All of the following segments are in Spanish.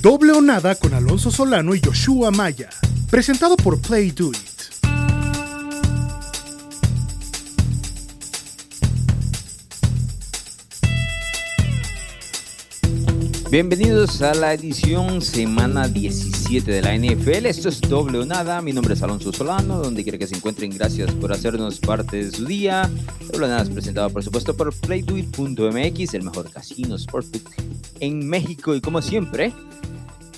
Doble o Nada con Alonso Solano y Joshua Maya. Presentado por Play Do Bienvenidos a la edición semana 17 de la NFL. Esto es Doble o Nada. Mi nombre es Alonso Solano. Donde quiera que se encuentren, gracias por hacernos parte de su día. Doble o Nada es presentado, por supuesto, por PlayDuit.mx, el mejor casino sportbook en México. Y como siempre,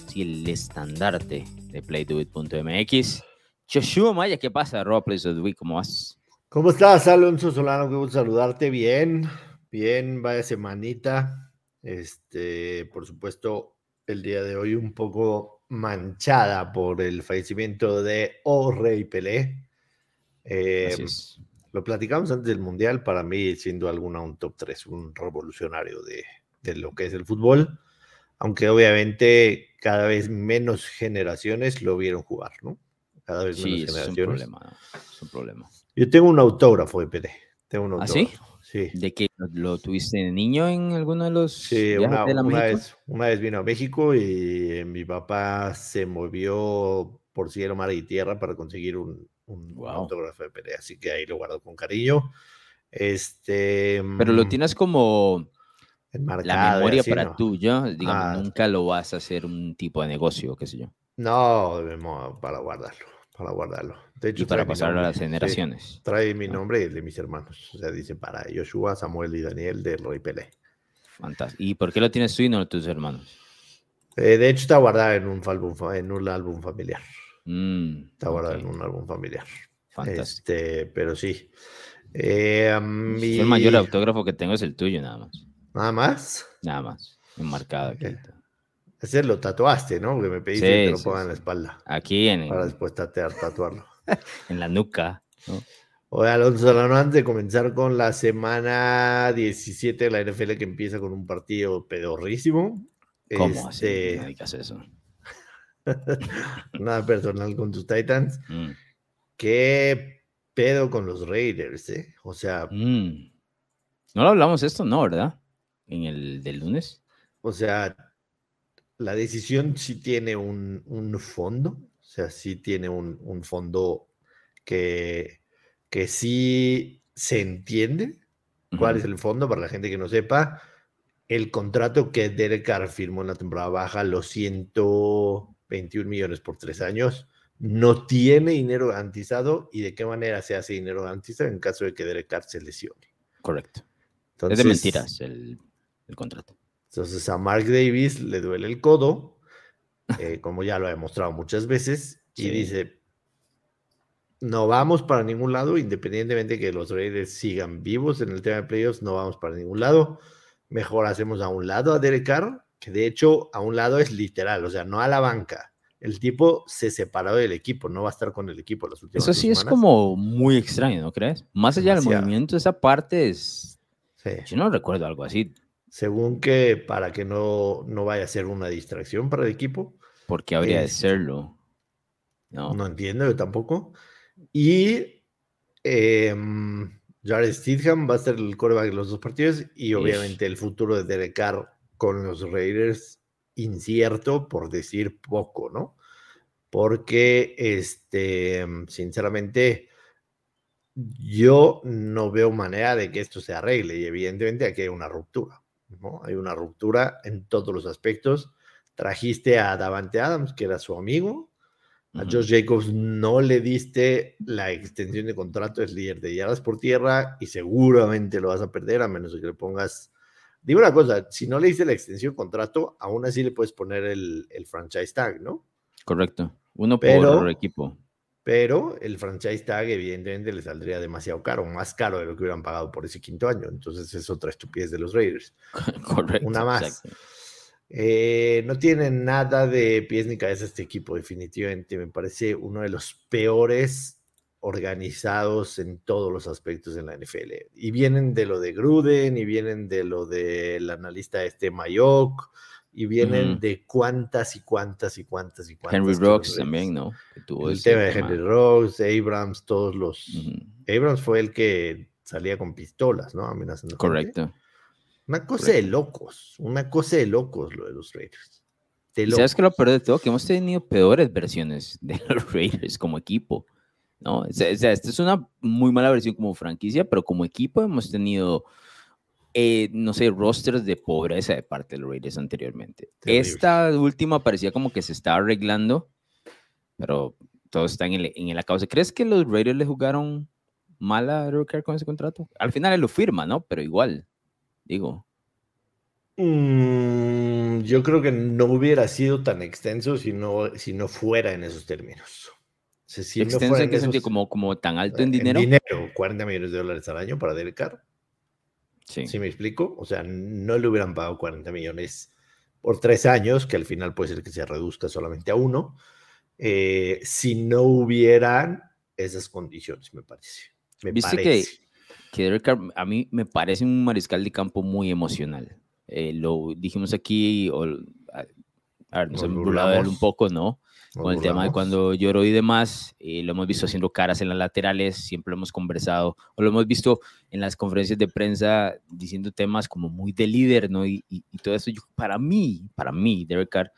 si el estandarte de PlayDuit.mx. Joshua Maya, ¿qué pasa? Rob ¿cómo vas? ¿Cómo estás, Alonso Solano? Qué gusto saludarte. Bien, bien, vaya semanita este, por supuesto, el día de hoy un poco manchada por el fallecimiento de O Rey Pelé. Eh, lo platicamos antes del Mundial, para mí, siendo alguna un top 3, un revolucionario de, de lo que es el fútbol, aunque obviamente cada vez menos generaciones lo vieron jugar, ¿no? Cada vez menos generaciones. Es un problema, es un problema. Yo tengo un autógrafo de Pelé. Tengo un autógrafo. ¿Ah, sí? ¿De que lo, tuviste de niño en alguno de los sí, una, vez, una vez vino a México y mi papá se movió por cielo, mar y tierra para conseguir un, autógrafo de pelea, así que ahí lo guardo con cariño. Este, Pero lo mm, tienes como la memoria para tuyo, digamos, ah, nunca lo vas a hacer un tipo de negocio, qué sé yo. No, para guardarlo para guardarlo. De hecho, y para pasarlo a las generaciones. trae mi nombre y el de mis hermanos. O sea, dice para Joshua, Samuel y Daniel de Roy Pelé. Fantástico. ¿Y por qué lo tienes tú y no tus hermanos? Eh, de hecho, está guardado en un álbum, en un álbum familiar. Mm, está guardado en un álbum familiar. Fantástico. Este, pero sí. Eh, El mayor autógrafo que tengo es el tuyo, nada más. ¿Nada más? Nada más. Enmarcado aquí. Ese lo tatuaste, ¿no? Que me pediste que te lo ponga en la espalda. Aquí en Para después tatear, tatuarlo. en la nuca. ¿no? Oye, Alonso Solano, antes de comenzar con la semana 17 de la NFL que empieza con un partido pedorrísimo. ¿Cómo este... así? No eso. Nada personal con tus Titans. Mm. Qué pedo con los Raiders, ¿eh? O sea. Mm. No lo hablamos esto, no, ¿verdad? En el del lunes. O sea, la decisión sí tiene un, fondo, o sea, sí tiene un, fondo que, que sí se entiende. ¿Cuál es el fondo? Para la gente que no sepa, el contrato que Derek Carr firmó en la temporada baja, los 121 millones por tres años, no tiene dinero garantizado y de qué manera se hace dinero garantizado en caso de que Derek Carr se lesione. Correcto. es de mentiras el contrato. Entonces a Mark Davis le duele el codo, eh, como ya lo ha demostrado muchas veces, y dice, no vamos para ningún lado, independientemente de que los Raiders sigan vivos en el tema de playoffs, no vamos para ningún lado. Mejor hacemos a un lado a Derek Carr, que de hecho a un lado es literal, o sea, no a la banca. El tipo se separó del equipo, no va a estar con el equipo las últimas Eso sí es como muy extraño, ¿no crees? Más allá del movimiento, esa parte es... Yo no recuerdo algo así según que para que no, no vaya a ser una distracción para el equipo. Porque habría de este, serlo. No. no entiendo, yo tampoco. Y eh, Jared Stidham va a ser el coreback de los dos partidos y obviamente el futuro de Derek Carr con los Raiders incierto, por decir poco, ¿no? Porque, este, sinceramente, yo no veo manera de que esto se arregle y evidentemente aquí hay una ruptura. Hay una ruptura en todos los aspectos. Trajiste a Davante Adams, que era su amigo. A Josh Jacobs no le diste la extensión de contrato, es líder de yardas por tierra y seguramente lo vas a perder a menos que le pongas. Digo una cosa, si no le diste la extensión de contrato, aún así le puedes poner el, franchise tag, ¿no? Correcto. Uno por equipo pero el franchise tag evidentemente le saldría demasiado caro, más caro de lo que hubieran pagado por ese quinto año. Entonces es otra estupidez de los Raiders. Correcto. Una más. Eh, no tiene nada de pies ni cabeza este equipo, definitivamente. Me parece uno de los peores organizados en todos los aspectos en la NFL. Y vienen de lo de Gruden, y vienen de lo del analista este Mayock, y vienen de cuántas y cuántas y cuántas y cuántas. Henry Rocks también, ¿no? el tema de Henry Rocks, Abrams, todos los. Abrams fue el que salía con pistolas, ¿no? Amenazando. Correcto. Una cosa de locos, una cosa de locos lo de los Raiders. ¿Sabes que lo peor de todo? Que hemos tenido peores versiones de los Raiders como equipo. ¿no? O sea, esta es una muy mala versión como franquicia, pero como equipo hemos tenido, eh, no sé, rosters de pobreza de parte de los Raiders anteriormente. Esta última parecía como que se estaba arreglando, pero todo está en, el, en causa. ¿Crees que los Raiders le jugaron mal a Derek con ese contrato? Al final él lo firma, ¿no? Pero igual, digo. Mm, yo creo que no hubiera sido tan extenso si no, si no fuera en esos términos. ¿Extenso en qué sentido? ¿Como, ¿Como tan alto en dinero? En dinero, 40 millones de dólares al año para Derek Carr. Sí. ¿Sí me explico? O sea, no le hubieran pagado 40 millones por tres años, que al final puede ser que se reduzca solamente a uno, eh, si no hubieran esas condiciones, me parece. Me ¿Viste que, que Derek Carr a mí me parece un mariscal de campo muy emocional? Eh, lo dijimos aquí, o, a, ver, nos hemos burlado de él un poco, ¿no? Con el tema de cuando lloró y demás, eh, lo hemos visto haciendo caras en las laterales, siempre lo hemos conversado, o lo hemos visto en las conferencias de prensa diciendo temas como muy de líder, ¿no? Y, y, todo eso, yo, para mí, para mí, Derek Carr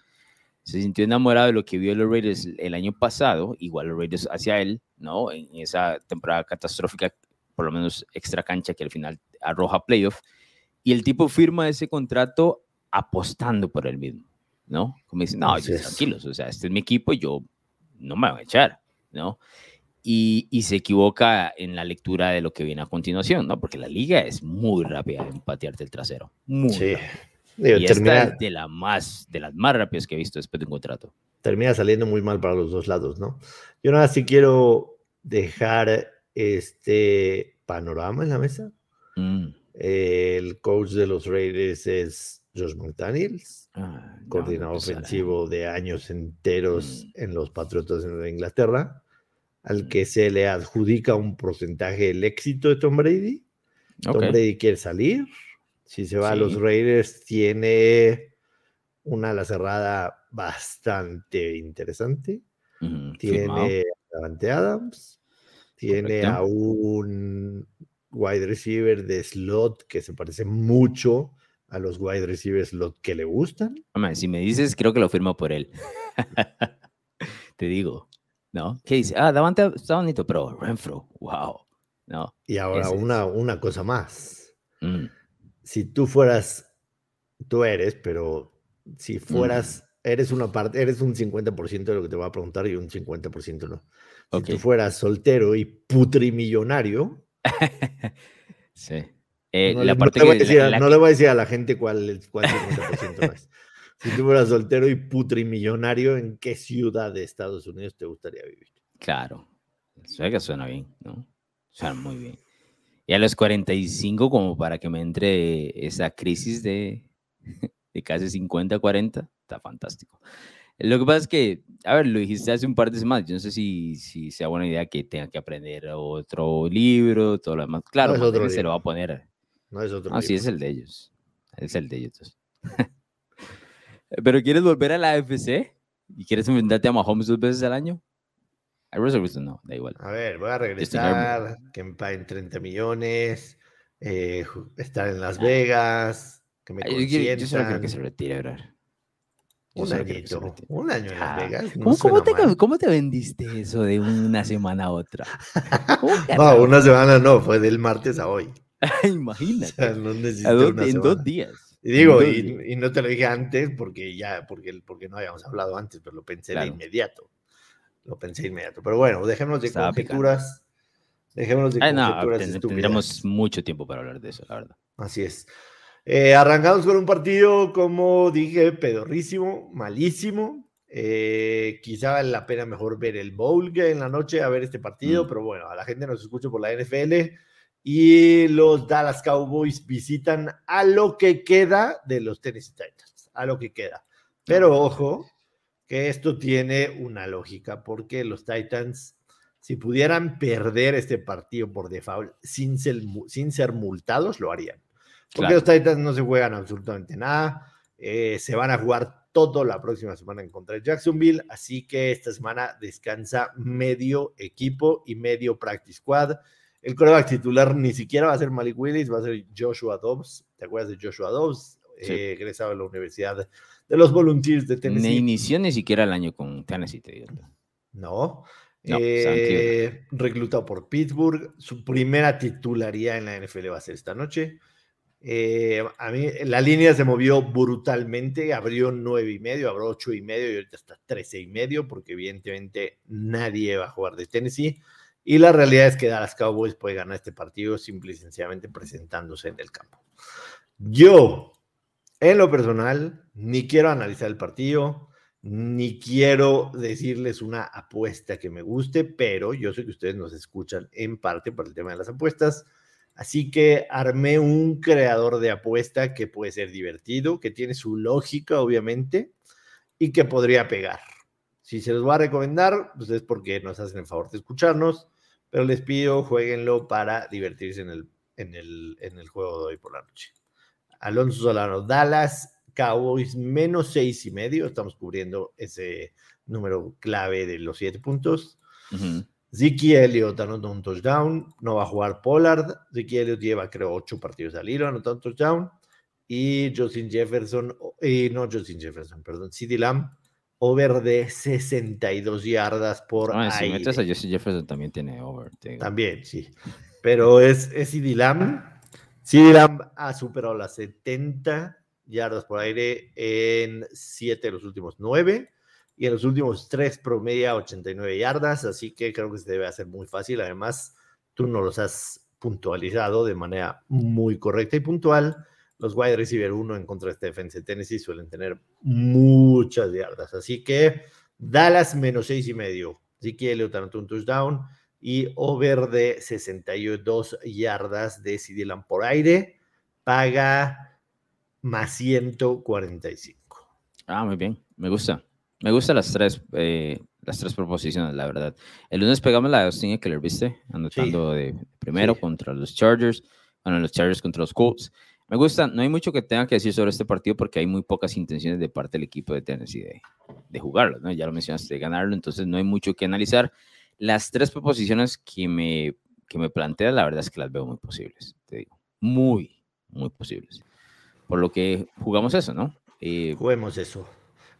se sintió enamorado de lo que vio los Raiders el año pasado, igual los Raiders hacia él, ¿no? En esa temporada catastrófica, por lo menos extra cancha que al final arroja playoff, y el tipo firma ese contrato apostando por él mismo, ¿no? Como dice, no, tranquilos, o sea, este es mi equipo y yo no me voy a echar, ¿no? Y, y, se equivoca en la lectura de lo que viene a continuación, ¿no? Porque la liga es muy rápida en patearte el trasero, muy sí. y esta es de, la más, de las más rápidas que he visto después de un contrato. Termina saliendo muy mal para los dos lados, ¿no? Yo nada sí quiero dejar este panorama en la mesa. Mm el coach de los Raiders es Josh McDaniels, ah, coordinador ofensivo de años enteros mm. en los Patriotas de Inglaterra, al mm. que se le adjudica un porcentaje del éxito de Tom Brady. Tom Brady quiere salir. Si se va a los Raiders, tiene una ala cerrada bastante interesante. Tiene a Davante Adams, tiene a un wide receiver de slot que se parece mucho a los wide receivers slot que le gustan. si me dices, creo que lo firmo por él. Te digo, ¿no? ¿Qué dice? Ah, Davante está bonito, pero Renfro, wow. No, y ahora una, una cosa más. Mm. Si tú fueras, tú eres, pero si fueras, mm. eres una parte, eres un 50% de lo que te voy a preguntar y un 50% no. Si tú fueras soltero y putrimillonario, sí. Eh, no, le voy a decir a la gente cuál, cuál 50% es. Si tú fueras soltero y putrimillonario, ¿en qué ciudad de Estados Unidos te gustaría vivir? Claro. Suena que suena bien, ¿no? Suena muy bien. Y a los 45, como para que me entre esa crisis de, de casi 50, 40, está fantástico. Lo que pasa es que, a ver, lo dijiste hace un par de semanas, yo no sé si, si sea buena idea que tenga que aprender otro libro, todo lo demás. Claro, no se lo va a poner. No es otro Ah, sí, es el de ellos. Es el de ellos. Pero ¿quieres volver a la AFC? ¿Y quieres enfrentarte a Mahomes dos veces al año? A Russell Wilson no, da igual. A ver, voy a regresar, que me paguen 30 millones, eh, estar en Las Vegas, que me Yo, yo solo quiero que se retire, bro. Un añito, un año en Las Vegas. ¿Cómo, te, vendiste eso de una semana a otra? no, una semana no, fue del martes a hoy. Imagínate. en dos días. Y digo, y, no te lo dije antes porque ya, porque, porque no habíamos hablado antes, pero lo pensé de inmediato. Lo pensé inmediato. Pero bueno, dejémonos de conjeturas. Dejémonos de conjeturas. tendríamos mucho tiempo para hablar de eso, la verdad. Así es. Eh, arrancamos con un partido, como dije, pedorrísimo, malísimo. Eh, quizá vale la pena mejor ver el bowl que en la noche a ver este partido, mm. pero bueno, a la gente nos escucha por la NFL y los Dallas Cowboys visitan a lo que queda de los Tennessee Titans, a lo que queda. Pero ojo, que esto tiene una lógica, porque los Titans, si pudieran perder este partido por default sin sin ser multados, lo harían. Porque los Titans no se juegan absolutamente nada. Eh, se van a jugar todo la próxima semana en contra de Jacksonville. Así que esta semana descansa medio equipo y medio practice squad. El coreback titular ni siquiera va a ser Malik Willis, va a ser Joshua Dobbs. ¿Te acuerdas de Joshua Dobbs? egresado de la Universidad de los Volunteers de Tennessee. Ni inició ni siquiera el año con Tennessee, te digo. No. eh, reclutado por Pittsburgh. Su primera titularía en la NFL va a ser esta noche. Eh, a mí la línea se movió brutalmente, abrió nueve y medio, abrió ocho y medio y ahorita está trece y medio, porque evidentemente nadie va a jugar de Tennessee. Y la realidad es que Dallas Cowboys puede ganar este partido simple y sencillamente presentándose en el campo. Yo, en lo personal, ni quiero analizar el partido, ni quiero decirles una apuesta que me guste, pero yo sé que ustedes nos escuchan en parte por el tema de las apuestas. Así que armé un creador de apuesta que puede ser divertido, que tiene su lógica, obviamente, y que podría pegar. Si se los voy a recomendar, pues es porque nos hacen el favor de escucharnos, pero les pido, jueguenlo para divertirse en el, en el, en el juego de hoy por la noche. Alonso Solano, Dallas, Cowboys, menos seis y medio. Estamos cubriendo ese número clave de los siete puntos. Ziki Elliott anotó un touchdown, no va a jugar Pollard. Ziki Elliott lleva, creo, ocho partidos al hilo, anotó un touchdown. Y Justin Jefferson, y no Justin Jefferson, perdón, CD Lamb, over de 62 yardas por ah, Si metes a Justin Jefferson también tiene over. También, sí. Pero es, es CD Lamb. CD Lamb ha superado las 70 yardas por aire en 7 de los últimos 9 y en los últimos tres promedia 89 yardas, así que creo que se debe hacer muy fácil. Además, tú no los has puntualizado de manera muy correcta y puntual. Los wide receiver 1 en contra de este defensa de Tennessee suelen tener muchas yardas, así que Dallas menos seis y medio. que Elliott anotó un touchdown y over de 62 yardas de CD por aire. Paga más 145. Ah, muy bien, me gusta. Me gustan las tres, eh, las tres proposiciones, la verdad. El lunes pegamos la de Austin Eckler, ¿viste? Anotando de primero contra los Chargers, bueno, los Chargers contra los Colts. Me gusta, no hay mucho que tenga que decir sobre este partido porque hay muy pocas intenciones de parte del equipo de Tennessee de, de jugarlo, ¿no? Ya lo mencionaste, de ganarlo, entonces no hay mucho que analizar. Las tres proposiciones que me, que me plantea, la verdad es que las veo muy posibles, te digo. Muy, muy posibles. Por lo que jugamos eso, ¿no? Eh, Juguemos eso.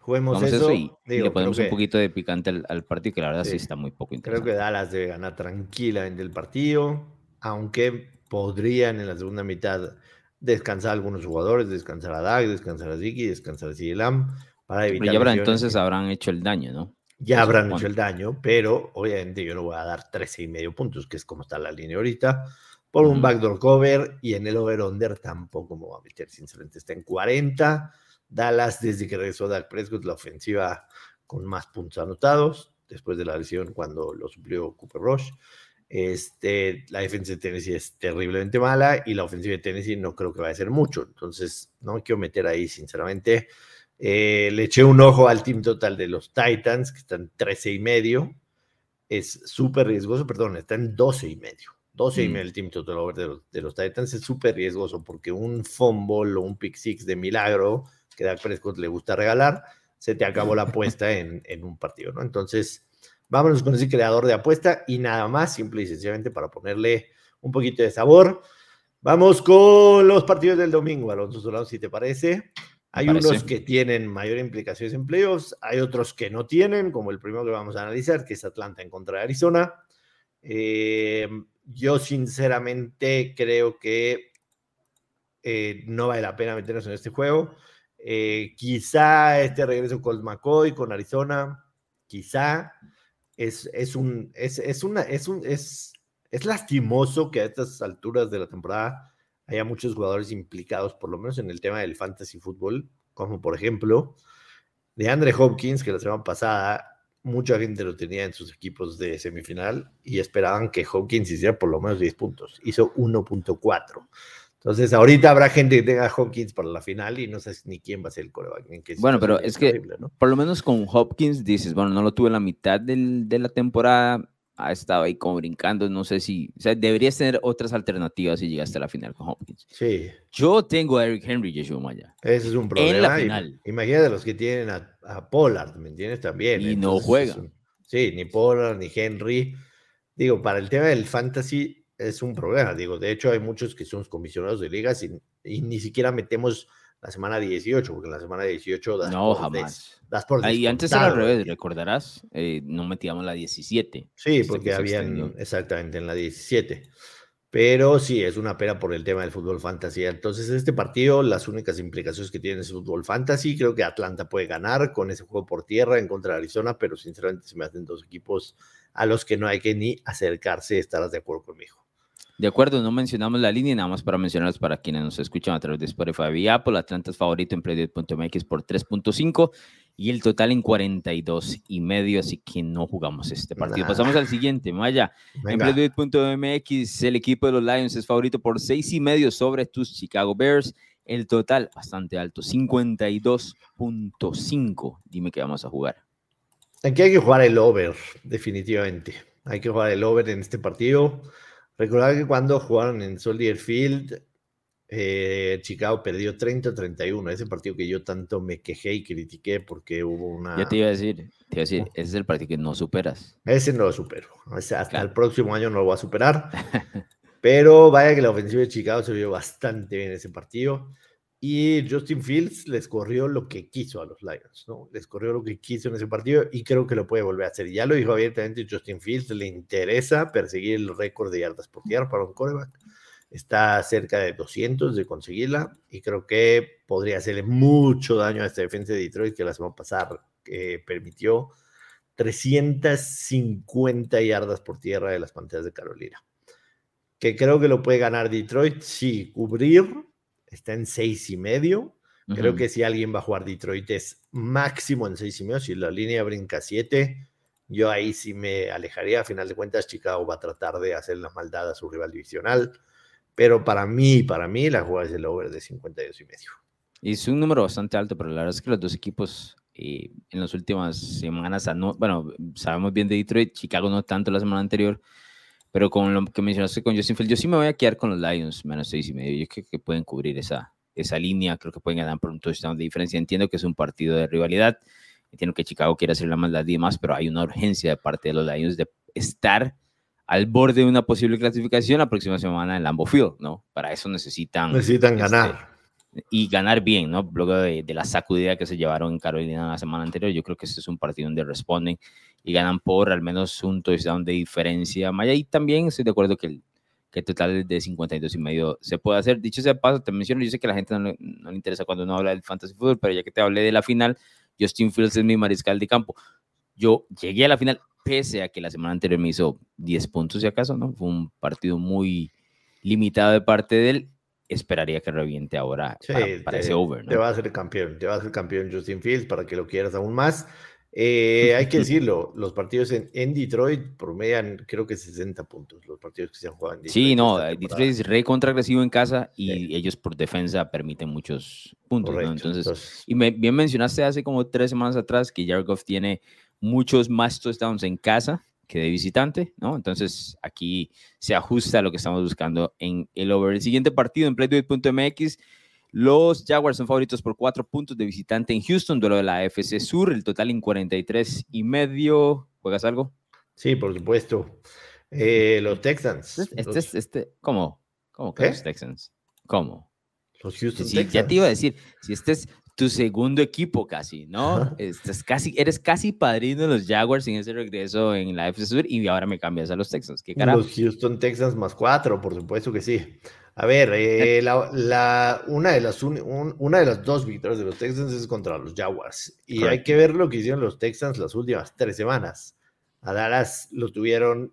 Juguemos eso, y, le ponemos un poquito de picante al, partido, que la verdad sí, está muy poco interesante. Creo que Dallas debe ganar tranquila en el partido, aunque podrían en la segunda mitad descansar algunos jugadores, descansar a Dag, descansar a Ziggy, descansar a Zigelam, para evitar. Pero ya entonces habrán hecho el daño, ¿no? Ya habrán hecho el daño, pero obviamente yo no voy a dar 13 y medio puntos, que es como está la línea ahorita, por un backdoor cover y en el over-under tampoco me voy a meter, sinceramente está en 40 Dallas, desde que regresó Dak Prescott, la ofensiva con más puntos anotados, después de la lesión cuando lo suplió Cooper Rush. Este, la defensa de Tennessee es terriblemente mala y la ofensiva de Tennessee no creo que vaya a ser mucho. Entonces, no me quiero meter ahí, sinceramente. Eh, le eché un ojo al team total de los Titans, que están 13 y medio. Es súper riesgoso, perdón, está en 12 y medio. 12 y mm. medio el team total de los, de los Titans es súper riesgoso porque un fumble o un pick six de milagro que Dak Prescott le gusta regalar, se te acabó la apuesta en, un partido, ¿no? Entonces, vámonos con ese creador de apuesta y nada más, simple y sencillamente para ponerle un poquito de sabor. Vamos con los partidos del domingo, Alonso Solano, si te parece. Hay unos que tienen mayor implicaciones en playoffs, hay otros que no tienen, como el primero que vamos a analizar, que es Atlanta en contra de Arizona. Eh, yo sinceramente creo que eh, no vale la pena meternos en este juego. Eh, quizá este regreso con McCoy, con Arizona, quizá es, es un, es, es una, es un, es, es lastimoso que a estas alturas de la temporada haya muchos jugadores implicados, por lo menos en el tema del fantasy fútbol, como por ejemplo de Andre Hopkins, que la semana pasada mucha gente lo tenía en sus equipos de semifinal y esperaban que Hopkins hiciera por lo menos 10 puntos. Hizo 1.4. Entonces, ahorita habrá gente que tenga Hopkins para la final y no sé ni quién va a ser el coreback. Bueno, pero es que por lo menos con Hopkins dices, bueno, no lo tuve la mitad de la temporada, ha estado ahí como brincando, no sé si, o sea, deberías tener otras alternativas si llegaste a la final con Hopkins. Sí. Yo tengo a Eric Henry y Joshua Maya. Ese es un problema. En la final. Imagínate los que tienen a, Pollard, ¿me entiendes? También. Y no juegan. sí, ni Pollard, ni Henry. Digo, para el tema del fantasy, es un problema. Digo, de hecho, hay muchos que son comisionados de ligas y, ni siquiera metemos la semana 18, porque en la semana 18 das no, jamás. Ahí antes era al revés, recordarás, eh, no metíamos la 17. Sí, porque habían, exactamente, en la 17. Pero sí, es una pena por el tema del fútbol fantasy. Entonces, este partido, las únicas implicaciones que tiene es fútbol fantasy. Creo que Atlanta puede ganar con ese juego por tierra en contra de Arizona, pero sinceramente se me hacen dos equipos a los que no hay que ni acercarse. Estarás de acuerdo conmigo. De acuerdo, no mencionamos la línea, nada más para mencionarlos para quienes nos escuchan a través de Spotify y Apple. Atlanta es favorito en Playdead.mx por 3.5 y el total en 42 y medio, así que no jugamos este partido. Pasamos al siguiente, Maya. En Playdead.mx, el equipo de los Lions es favorito por 6 y medio sobre tus Chicago Bears. El total bastante alto, 52.5. Dime qué vamos a jugar. Aquí hay que jugar el over, definitivamente. Hay que jugar el over en este partido. Recordar que cuando jugaron en Soldier Field, eh, Chicago perdió 30-31, ese partido que yo tanto me quejé y critiqué porque hubo una... Ya te iba a decir, te iba a decir, ese es el partido que no superas. Ese no lo supero, hasta el próximo año no lo voy a superar, pero vaya que la ofensiva de Chicago se vio bastante bien ese partido. Y Justin Fields les corrió lo que quiso a los Lions, ¿no? Les corrió lo que quiso en ese partido y creo que lo puede volver a hacer. Ya lo dijo abiertamente Justin Fields, le interesa perseguir el récord de yardas por tierra para un coreback. Está cerca de 200 de conseguirla y creo que podría hacerle mucho daño a esta defensa de Detroit que la semana pasada que permitió 350 yardas por tierra de las pantallas de Carolina. Que creo que lo puede ganar Detroit, sí, cubrir está en seis y medio. Creo que si alguien va a jugar Detroit es máximo en seis y medio. Si la línea brinca siete, yo ahí sí me alejaría. A final de cuentas, Chicago va a tratar de hacer la maldad a su rival divisional. Pero para mí, para mí, la jugada es el over de 52 y medio. Y es un número bastante alto, pero la verdad es que los dos equipos eh, en las últimas semanas, bueno, sabemos bien de Detroit, Chicago no tanto la semana anterior, pero con lo que mencionaste con Justin Fields, yo sí me voy a quedar con los Lions, menos seis y medio. Yo creo que pueden cubrir esa, esa línea, creo que pueden ganar por un touchdown de diferencia. Entiendo que es un partido de rivalidad, entiendo que Chicago quiere hacer la maldad y demás, pero hay una urgencia de parte de los Lions de estar al borde de una posible clasificación la próxima semana en Lambeau Field, ¿no? Para eso necesitan... Necesitan este, ganar. Y ganar bien, ¿no? Luego de, de, la sacudida que se llevaron en Carolina la semana anterior, yo creo que este es un partido donde responden y ganan por al menos un touchdown de diferencia. Maya, y también estoy de acuerdo que el, que total de 52 y medio se puede hacer. Dicho sea paso, te menciono, yo sé que a la gente no le, no le interesa cuando uno habla del fantasy fútbol, pero ya que te hablé de la final, Justin Fields es mi mariscal de campo. Yo llegué a la final pese a que la semana anterior me hizo 10 puntos, si acaso, ¿no? Fue un partido muy limitado de parte de él. Esperaría que reviente ahora para, ese over. ¿no? Te va a ser campeón, te va a ser campeón Justin Fields para que lo quieras aún más. Eh, hay que decirlo, los partidos en, en, Detroit promedian creo que 60 puntos, los partidos que se han jugado en Detroit. Sí, no, Detroit es re contra agresivo en casa y ellos por defensa permiten muchos puntos. Entonces, y me, bien mencionaste hace como tres semanas atrás que Jared Goff tiene muchos más touchdowns en casa que de visitante, ¿no? Entonces aquí se ajusta a lo que estamos buscando en el over. El siguiente partido en playduit.mx los Jaguars son favoritos por cuatro puntos de visitante en Houston, duelo de la FC Sur, el total en 43 y medio. ¿Juegas algo? Sí, por supuesto. Eh, los Texans. Este, este, este, ¿Cómo? ¿Cómo que los Texans? ¿Cómo? Los Houston sí, Ya te iba a decir, si este es tu segundo equipo casi, ¿no? Estás casi, eres casi padrino de los Jaguars en ese regreso en la FC Sur y ahora me cambias a los Texans. ¿Qué carajo? Los Houston Texans más cuatro, por supuesto que sí. A ver, eh, la, una, de las una de las dos victorias de los Texans es contra los Jaguars. Y hay que ver lo que hicieron los Texans las últimas tres semanas. A Dallas lo tuvieron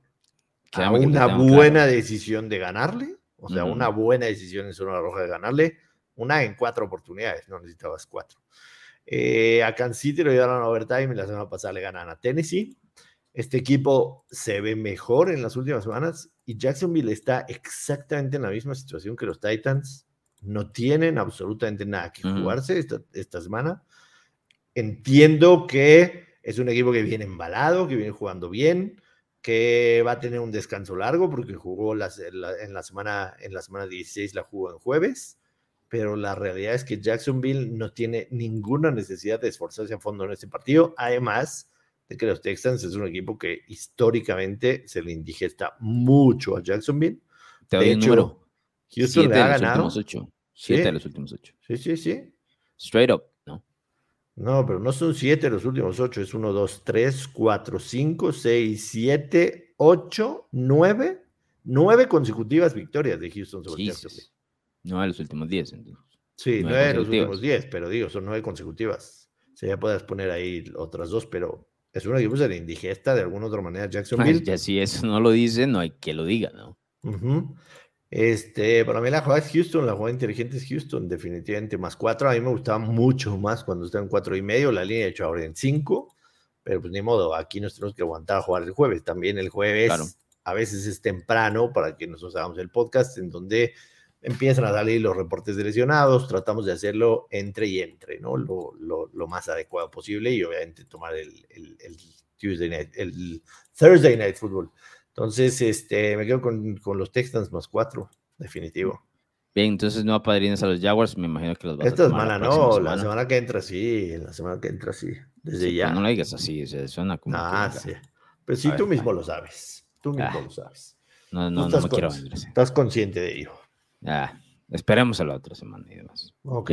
a una buena decisión de ganarle. O sea, una buena decisión en zona roja de ganarle. Una en cuatro oportunidades, no necesitabas cuatro. Eh, a Kansas City lo llevaron a overtime y la semana pasada le ganan a Tennessee. Este equipo se ve mejor en las últimas semanas y Jacksonville está exactamente en la misma situación que los Titans. No tienen absolutamente nada que jugarse esta, semana. Entiendo que es un equipo que viene embalado, que viene jugando bien, que va a tener un descanso largo porque jugó en, la, semana, en la semana 16, la jugó en jueves, pero la realidad es que Jacksonville no tiene ninguna necesidad de esforzarse a fondo en este partido. Además, que los Texans es un equipo que históricamente se le indigesta mucho a Jacksonville. Te de hecho, número. Houston le ha ganado. Últimos ocho. Siete de los últimos ocho. Sí, sí, sí. straight up, ¿no? No, pero no son siete los últimos ocho, es uno, dos, tres, cuatro, cinco, seis, siete, ocho, nueve, nueve consecutivas victorias de Houston sobre Jacksonville. No los últimos diez, entonces. Sí, nueve, los últimos diez, pero digo, son nueve consecutivas. Se ya puedes poner ahí otras dos, pero es una equipo de indigesta de alguna otra manera Jacksonville. ya si eso no lo dice, no hay que lo diga, ¿no? Este, para mí la jugada es Houston, la jugada inteligente es Houston, definitivamente más cuatro. A mí me gustaba mucho más cuando está en cuatro y medio, la línea de hecho ahora en cinco, pero pues ni modo, aquí nos tenemos que aguantar a jugar el jueves. También el jueves a veces es temprano para que nosotros hagamos el podcast en donde empiezan a salir los reportes de lesionados, tratamos de hacerlo entre y entre, ¿no? Lo, lo, lo más adecuado posible y obviamente tomar el, el, el Tuesday night, el Thursday night football. Entonces, este, me quedo con, con los Texans más cuatro, definitivo. Bien, entonces no apadrinas a los Jaguars, me imagino que los vas Esta a semana no, la semana que entra sí, la semana que entra sí, desde ya. No lo digas así, o suena como. Ah, sí. Pues sí, tú mismo lo sabes, tú mismo ah. lo sabes. No, no, no me quiero vender. Estás consciente de ello. Ah, esperemos a la otra semana y demás. Ok.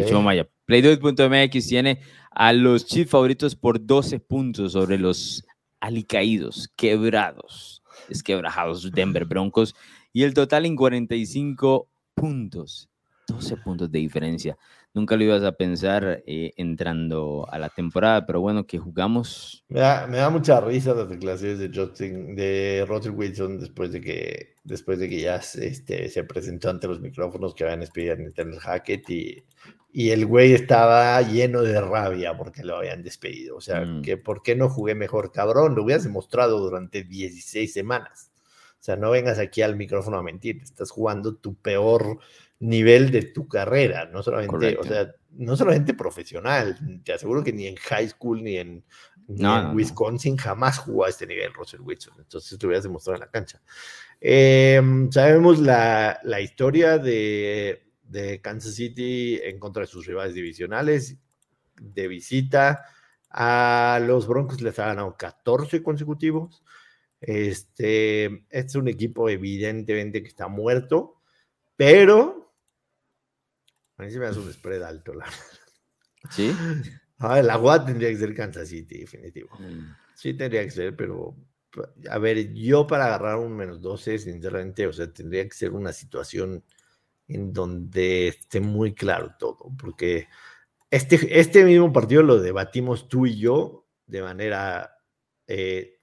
Play2.mx tiene a los Chiefs favoritos por 12 puntos sobre los alicaídos, quebrados desquebrajados Denver Broncos y el total en 45 puntos, 12 puntos de diferencia. Nunca lo ibas a pensar eh, entrando a la temporada, pero bueno, que jugamos. Me da, mucha risa las declaraciones de Justin, de Roger Wilson después de que, después de que ya este, se presentó ante los micrófonos que habían despedido a Nathaniel Hackett y, y el güey estaba lleno de rabia porque lo habían despedido. O sea, mm. que ¿por qué no jugué mejor, cabrón? Lo hubieras demostrado durante 16 semanas. O sea, no vengas aquí al micrófono a mentir, estás jugando tu peor nivel de tu carrera, no solamente, o sea, no solamente profesional, te aseguro que ni en high school ni en, Wisconsin jamás jugó a este nivel Russell Wilson, entonces te hubieras demostrado en la cancha. Em, sabemos la, historia de, de, Kansas City en contra de sus rivales divisionales, de visita a los Broncos les ha ganado 14 consecutivos. Este, este es un equipo evidentemente que está muerto, pero a mí se me hace un spread alto, la ¿Sí? Ah, la UAD tendría que ser Kansas City, definitivo. Mm. Sí tendría que ser, pero a ver, yo para agarrar un menos 12, sinceramente, o sea, tendría que ser una situación en donde esté muy claro todo, porque este, este mismo partido lo debatimos tú y yo de manera eh,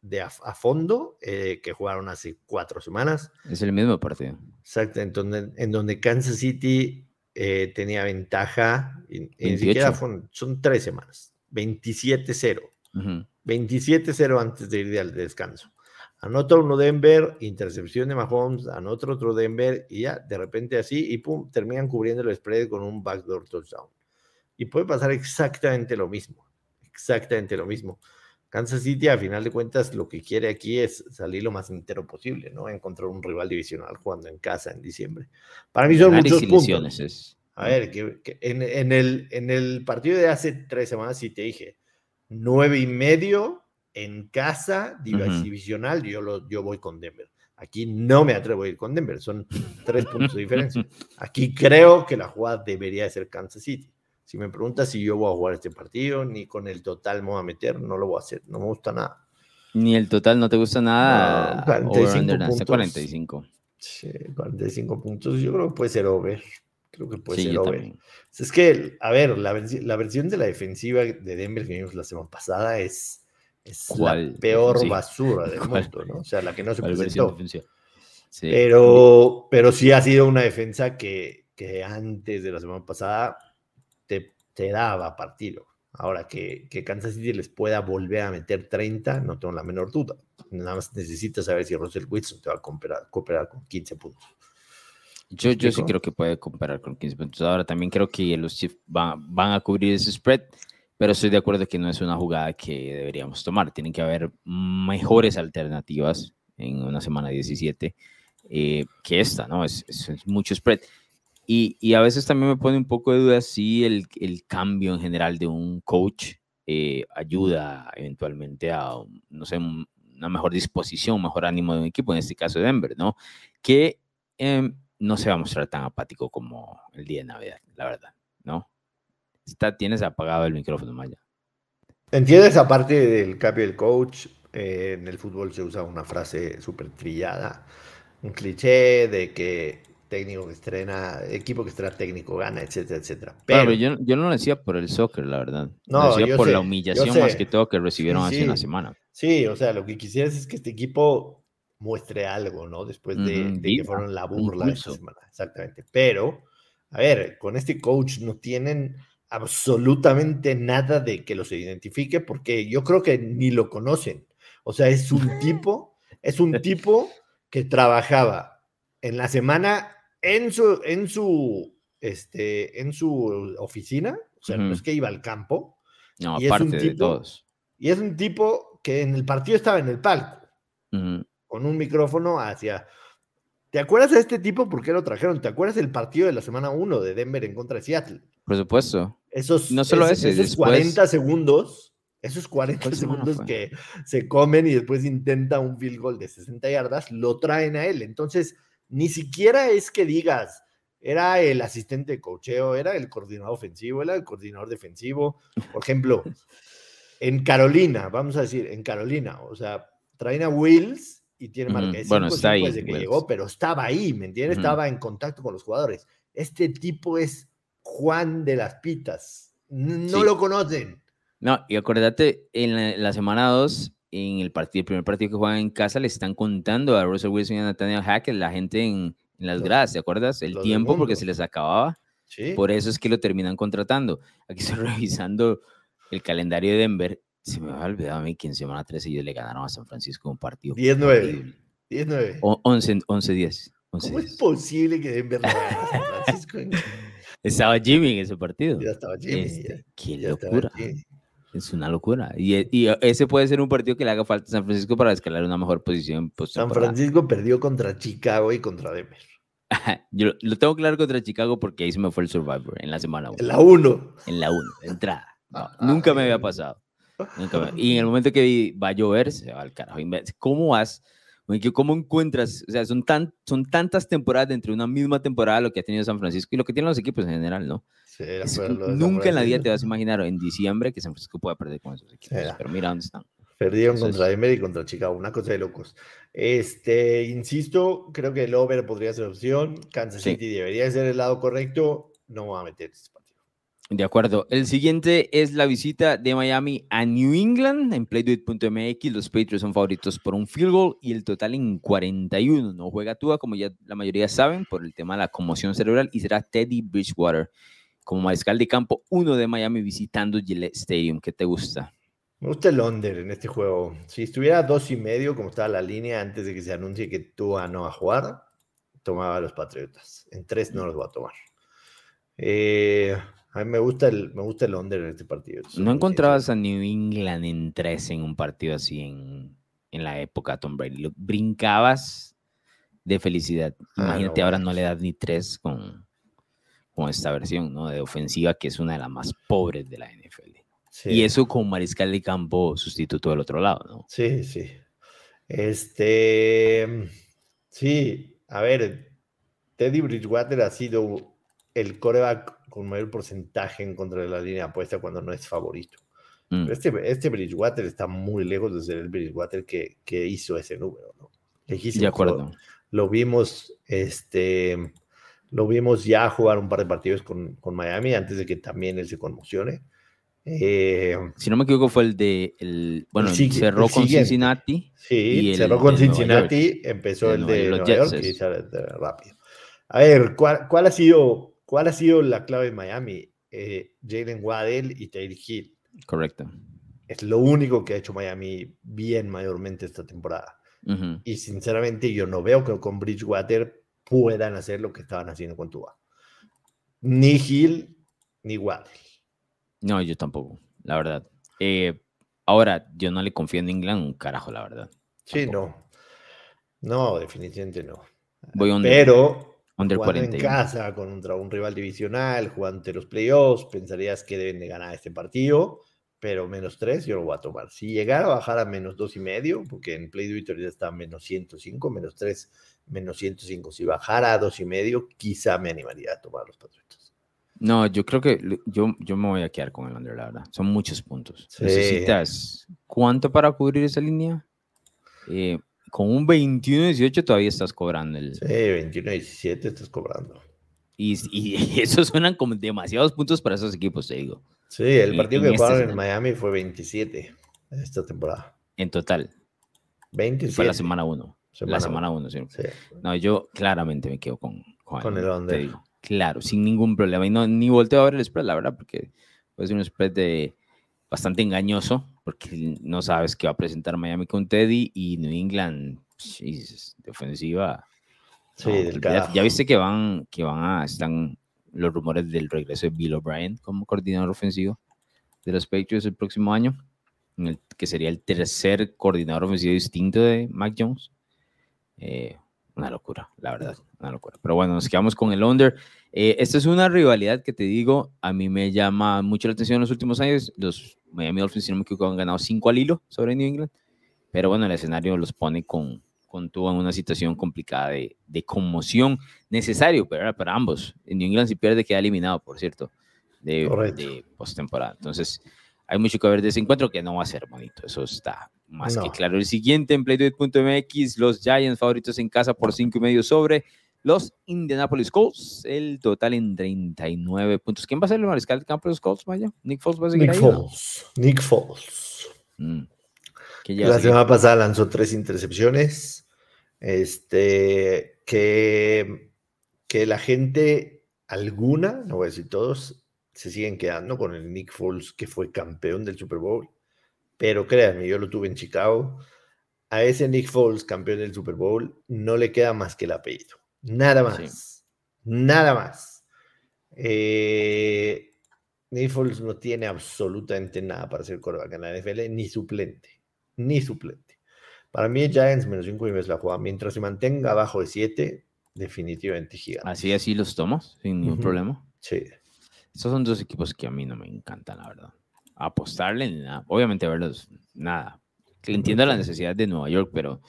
de a, fondo, eh, que jugaron hace cuatro semanas. Es el mismo partido. Exacto, en donde, en donde Kansas City eh, tenía ventaja, y, ni siquiera son tres semanas, 27-0. 27-0 antes de ir al descanso. Anota uno Denver, intercepción de Mahomes, anota otro Denver y ya, de repente así, y pum, terminan cubriendo el spread con un backdoor touchdown. Y puede pasar exactamente lo mismo, exactamente lo mismo. Kansas City, a final de cuentas, lo que quiere aquí es salir lo más entero posible, ¿no? Encontrar un rival divisional jugando en casa en diciembre. Para mí son muchos puntos. A ver, que, en, el, en el partido de hace tres semanas sí te dije, nueve y medio en casa divisional, yo, lo, yo voy con Denver. Aquí no me atrevo a ir con Denver, son tres puntos de diferencia. Aquí creo que la jugada debería ser Kansas City. Si me preguntas si yo voy a jugar este partido, ni con el total me voy a meter, no lo voy a hacer, no me gusta nada. Ni el total no te gusta nada. No, 45 puntos. 45. Sí, 45 puntos, yo creo que puede ser over. Creo que puede ser over. Es que, a ver, la, versión de la defensiva de Denver que vimos la semana pasada es, es la peor basura del mundo, ¿no? O sea, la que no se presentó. Sí. Pero, pero sí ha sido una defensa que, que antes de la semana pasada te, daba partido. Ahora que, que, Kansas City les pueda volver a meter 30, no tengo la menor duda. Nada más necesitas saber si Russell Wilson te va a cooperar, cooperar con 15 puntos. Yo, yo sí creo que puede cooperar con 15 puntos. Ahora también creo que los Chiefs van, van a cubrir ese spread, pero estoy de acuerdo que no es una jugada que deberíamos tomar. Tienen que haber mejores alternativas en una semana 17 eh, que esta, ¿no? Es, es mucho spread. Y, a veces también me pone un poco de duda si el, el cambio en general de un coach eh, ayuda eventualmente a, no sé, una mejor disposición, un mejor ánimo de un equipo, en este caso de Denver, ¿no? Que em, no se va a mostrar tan apático como el día de Navidad, la verdad, ¿no? tienes apagado el micrófono, Maya. ¿Entiendes aparte del cambio del coach? Eh, en el fútbol se usa una frase súper trillada, un cliché de que técnico que estrena, equipo que estrena técnico gana, etcétera, etcétera. Pero, yo, no lo decía por el soccer, la verdad. No, lo decía por la humillación más que todo que recibieron hace una semana. Sí, o sea, lo que quisieras es que este equipo muestre algo, ¿no? Después de, que fueron la burla de esta semana. Exactamente. Pero, a ver, con este coach no tienen absolutamente nada de que los identifique porque yo creo que ni lo conocen. O sea, es un tipo, es un tipo que trabajaba en la semana en su, en su, este, en su oficina, o sea, no es que iba al campo. No, aparte de todos. Y es un tipo que en el partido estaba en el palco, con un micrófono hacia... ¿Te acuerdas de este tipo? ¿Por qué lo trajeron? ¿Te acuerdas del partido de la semana 1 de Denver en contra de Seattle? Por supuesto. Esos, no solo ese, esos 40 segundos, esos 40 segundos que se comen y después intenta un field goal de 60 yardas, lo traen a él. Entonces, ni siquiera es que digas, era el asistente de cocheo, era el coordinador ofensivo, era el coordinador defensivo. Por ejemplo, en Carolina, vamos a decir, en Carolina, o sea, traen a Wills y tiene marca de bueno, está ahí, desde que llegó, pero estaba ahí, ¿me entiendes? Estaba en contacto con los jugadores. Este tipo es Juan de las Pitas. No lo conocen. No, y acuérdate, en la, semana 2, en el partido, el primer partido que juegan en casa, le están contando a Russell Wilson y a Nathaniel Hackett, la gente en, las gradas, ¿te acuerdas? El tiempo porque se les acababa. Sí. Por eso es que lo terminan contratando. Aquí estoy revisando el calendario de Denver. Se me ha olvidado a mí que en semana 13 ellos le ganaron a San Francisco un partido. 10-9. 10-9. 11-10. ¿Cómo es posible que Denver a San Francisco? Estaba Jimmy en ese partido. Ya estaba Jimmy. Este, qué locura. Es una locura. Y, y, ese puede ser un partido que le haga falta a San Francisco para escalar una mejor posición. San Francisco perdió contra Chicago y contra Denver. Yo lo tengo claro contra Chicago porque ahí se me fue el Survivor en la semana 1. En la 1. En la 1, entrada. Ah, nunca me había pasado. Y en el momento que va a llover, se va al carajo. ¿Cómo vas? ¿Cómo encuentras? O sea, son, tan, son tantas temporadas entre una misma temporada lo que ha tenido San Francisco y lo que tienen los equipos en general, ¿no? Sí, nunca en la vida te vas a imaginar en diciembre que San Francisco pueda perder con esos equipos. pero mira dónde están. Perdieron contra Denver y contra Chicago, una cosa de locos. Este, insisto, creo que el over podría ser opción. Kansas City debería ser el lado correcto. No va a meter este de acuerdo. El siguiente es la visita de Miami a New England en playduit.mx. Los Patriots son favoritos por un field goal y el total en 41. No juega Tua, como ya la mayoría saben, por el tema de la conmoción cerebral y será Teddy Bridgewater como mariscal de campo uno de Miami visitando Gillette Stadium. ¿Qué te gusta? Me gusta el under en este juego. Si estuviera dos y medio, como estaba la línea antes de que se anuncie que Tua no va a jugar, tomaba a los Patriotas. En tres no los va a tomar. Eh, a mí me gusta el, me gusta el under en este partido. ¿No encontrabas a New England en tres en un partido así en, en la época Tom Brady? brincabas de felicidad. Ah, Imagínate, ahora no le das ni tres con, con esta versión ¿no? de ofensiva, que es una de las más pobres de la NFL. Y eso con mariscal de campo sustituto del otro lado, ¿no? Sí, sí. Este, sí, a ver, Teddy Bridgewater ha sido el coreback con mayor porcentaje en contra de la línea apuesta cuando no es favorito. Mm. Este, este Bridgewater está muy lejos de ser el Bridgewater que, que hizo ese número, ¿no? De acuerdo. Lo, vimos, este, lo vimos ya jugar un par de partidos con, con Miami antes de que también él se conmocione. Eh, si no me equivoco, fue el de. El, bueno, cerró con Cincinnati. Sí, cerró con Cincinnati, empezó el, de Nueva York, y rápido. A ver, ¿cuál, ¿cuál, ha sido ¿Cuál ha sido la clave de Miami? Eh, Jalen Waddell y Tyreek Hill. Correcto. Es lo único que ha hecho Miami bien mayormente esta temporada. Y sinceramente yo no veo que con Bridgewater puedan hacer lo que estaban haciendo con Tua. Ni Hill ni Waddell. No, yo tampoco, la verdad. Eh, ahora, yo no le confío en England un carajo, la verdad. Sí, no. No, definitivamente no. Pero jugando en casa contra un rival divisional, jugando ante los playoffs, pensarías que deben de ganar este partido, pero menos 3 yo lo voy a tomar. Si llegara a bajar a menos dos y medio, porque en Play Victoria está a menos 105, menos 3, menos 105. Si bajara a dos y medio, quizá me animaría a tomar los Patriotas. No, yo creo que yo, yo me voy a quedar con el under, la verdad. Son muchos puntos. Necesitas cuánto para cubrir esa línea. Eh, con un 21-18 todavía estás cobrando el. Sí, 21-17 estás cobrando. Y, y eso suenan como demasiados puntos para esos equipos, te digo. Sí, el partido que este jugaron en Miami fue 27 esta temporada. En total. 27. Fue la semana 1. La semana 1, sí. No, yo claramente me quedo con, con, el, under. Claro, sin ningún problema. Y no, ni volteo a ver el spread, la verdad, porque ser un spread de, bastante engañoso, porque no sabes qué va a presentar Miami con Teddy y New England, de ofensiva. Sí, ya, viste que van, que van a, están los rumores del regreso de Bill O'Brien como coordinador ofensivo de los Patriots el próximo año, que sería el tercer coordinador ofensivo distinto de Mac Jones. Eh, una locura, la verdad, una locura. Pero bueno, nos quedamos con el under. Eh, esta es una rivalidad que te digo, a mí me llama mucho la atención en los últimos años. Los Miami Dolphins, si no me equivoco, han ganado 5 al hilo sobre New England. Pero bueno, el escenario los pone con, con todo en una situación complicada de, de conmoción necesario para, para ambos. En New England si pierde queda eliminado, por cierto, de, de postemporada. Entonces, hay mucho que ver de ese encuentro que no va a ser bonito. Eso está más que claro. El siguiente en Playdoit.mx, los Giants favoritos en casa por 5 y medio sobre los Indianapolis Colts. El total en 39 puntos. ¿Quién va a ser el mariscal de campo de los Colts, Vaya? ¿Nick Foles va a seguir Nick Foles. Nick Foles. Mm. La semana pasada lanzó tres intercepciones. Este, que, que la gente, alguna, no voy a decir todos, se siguen quedando con el Nick Foles que fue campeón del Super Bowl. Pero créanme, yo lo tuve en Chicago. A ese Nick Foles, campeón del Super Bowl, no le queda más que el apellido. Nada más. Nada más. Eh, Nick Foles no tiene absolutamente nada para ser coreback en la NFL, ni suplente. Ni suplente. Para mí, Giants menos 5 y medio la jugada. Mientras se mantenga abajo de 7, definitivamente gigante. Así, así los tomo, sin ningún problema. Sí. Estos son dos equipos que a mí no me encantan, la verdad. Apostarle, nada. obviamente verlos, nada. Entiendo la necesidad de Nueva York, pero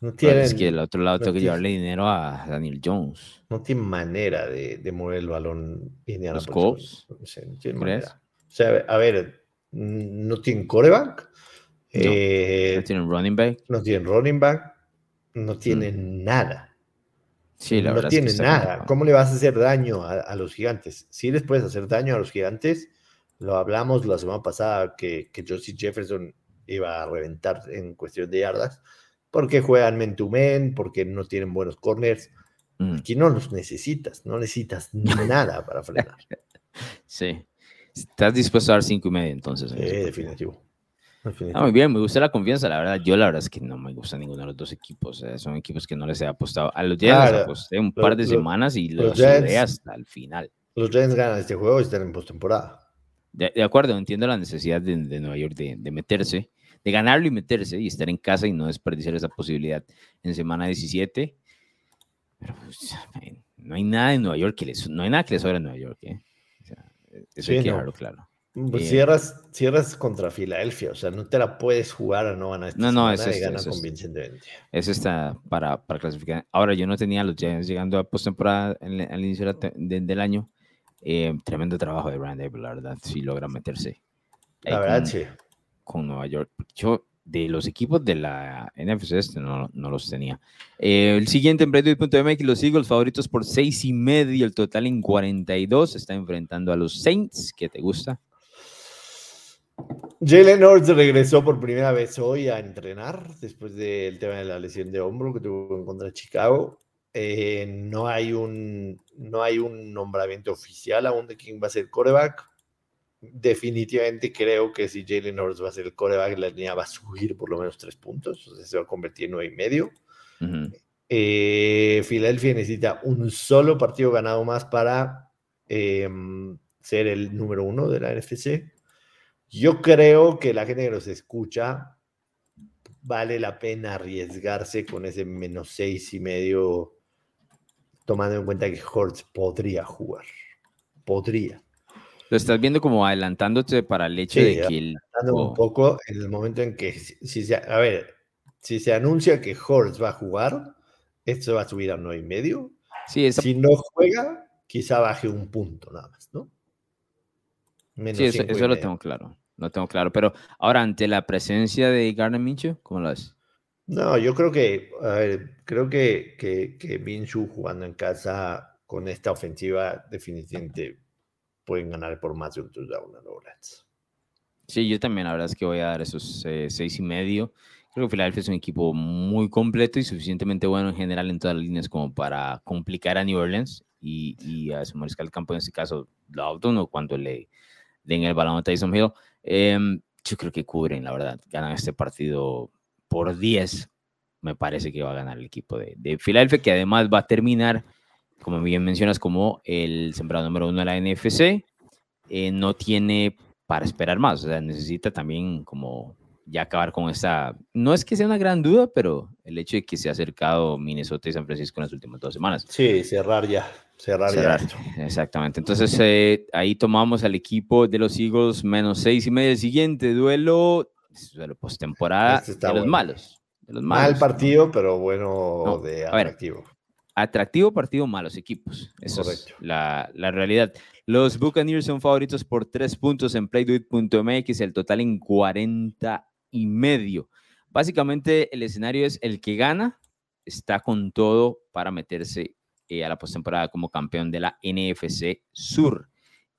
no tiene. es que el otro lado tengo que llevarle dinero a Daniel Jones. No tiene manera de, mover el balón Los Colts. no tiene manera. O sea, a ver, no tienen coreback. No, eh, tienen running back. No tienen running back. No tienen mm. nada. Sí, la no verdad. No tienen nada. ¿Cómo le vas a hacer daño a, los gigantes? Si les puedes hacer daño a los gigantes, lo hablamos la semana pasada que, que Josie Jefferson iba a reventar en cuestión de yardas, porque juegan men to men, porque no tienen buenos corners. Mm. Aquí no los necesitas, no necesitas nada para frenar. Sí. Estás dispuesto a dar cinco y medio entonces. Sí, definitivo. Ah, muy bien, me gusta la confianza, la verdad. Yo la verdad es que no me gusta ninguno de los dos equipos. Eh, son equipos que no les he apostado. A los Giants les aposté un par de semanas y los, los hasta el final. Los Giants ganan este juego y están en postemporada. De, de acuerdo, entiendo la necesidad de, de Nueva York de, de, meterse, de ganarlo y meterse y estar en casa y no desperdiciar esa posibilidad en semana 17. Pero pues, no hay nada en Nueva York que les, no hay nada que les sobra en Nueva York. ¿eh? O sea, eso hay que dejarlo claro. Pues cierras, cierras contra Filadelfia, o sea, no te la puedes jugar a no ganar. no, no, eso, y gana eso, convincentemente. Eso está para, para clasificar. Ahora, yo no tenía a los Giants llegando a postemporada al inicio del año. Eh, tremendo trabajo de Brand la verdad, si logra meterse. La verdad, sí. Con Nueva York. Yo, de los equipos de la NFC este no, no los tenía. Eh, el siguiente en MX, los Eagles favoritos por seis y medio, el total en 42. Está enfrentando a los Saints, que te gusta. Jalen Hurts regresó por primera vez hoy a entrenar después del tema de la lesión de hombro que tuvo contra Chicago. Eh, no, hay un, no hay un nombramiento oficial aún de quién va a ser coreback. Definitivamente creo que si Jalen Hurts va a ser el coreback, la línea va a subir por lo menos tres puntos, o sea, se va a convertir en nueve y medio. Eh, Filadelfia necesita un solo partido ganado más para em, ser el número uno de la NFC. Yo creo que la gente que nos escucha vale la pena arriesgarse con ese menos seis y medio, tomando en cuenta que Hortz podría jugar. Podría. Lo estás viendo como adelantándote para el hecho de que el... un poco en el momento en que, si, se, a ver, si se anuncia que Hortz va a jugar, esto va a subir a nueve y medio. Sí, Si no juega, quizá baje un punto nada más, ¿no? sí, eso, lo tengo claro. Lo tengo claro. Pero ahora, ante la presencia de Gardner Minshew, ¿cómo lo haces? No, yo creo que, a ver, creo que, que, que Minshew jugando en casa con esta ofensiva definitivamente pueden ganar por más de un touchdown a los Sí, yo también la verdad es que voy a dar esos eh, seis y medio. Creo que Philadelphia es un equipo muy completo y suficientemente bueno en general en todas las líneas como para complicar a New Orleans y, y a su mariscal campo, en este caso, Lawton, o cuando le den el balón a Tyson Hill. Em, yo creo que cubren, la verdad. Ganan este partido por 10. Me parece que va a ganar el equipo de, de Philadelphia, que además va a terminar, como bien mencionas, como el sembrado número uno de la NFC. Eh, no tiene para esperar más. O sea, necesita también como ya acabar con esta, no es que sea una gran duda, pero el hecho de que se ha acercado Minnesota y San Francisco en las últimas dos semanas. Sí, cerrar ya, cerrar, ya. Exactamente. Entonces eh, ahí tomamos al equipo de los Eagles menos seis y medio. El siguiente duelo postemporada este de los malos. De los malos. Mal partido, pero bueno de atractivo. atractivo partido, malos equipos. Eso es la, la realidad. Los Buccaneers son favoritos por tres puntos en playduit.mx, el total en 40 y medio. Básicamente el escenario es el que gana, está con todo para meterse eh, a la postemporada como campeón de la NFC Sur.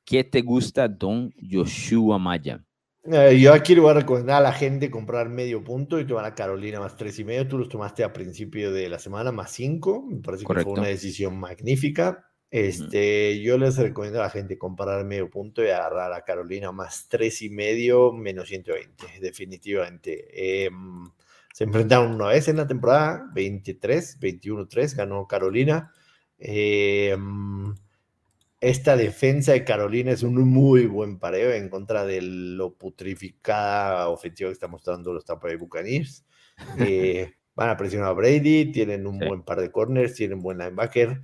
¿Qué te gusta, don Joshua Maya? Eh, yo aquí le voy a recomendar a la gente comprar medio punto y tomar a Carolina más tres y medio. Tú los tomaste a principio de la semana más cinco. Me parece que fue una decisión magnífica. Este, Yo les recomiendo a la gente comparar medio punto y agarrar a Carolina más tres y medio, menos 120, definitivamente. Em, se enfrentaron una vez en la temporada, 23, 21-3, ganó Carolina. Em, esta defensa de Carolina es un muy buen pareo en contra de lo putrificada ofensiva que está mostrando los Tampa Bay Buccaneers. Eh, van a presionar a Brady, tienen un buen par de corners, tienen buen linebacker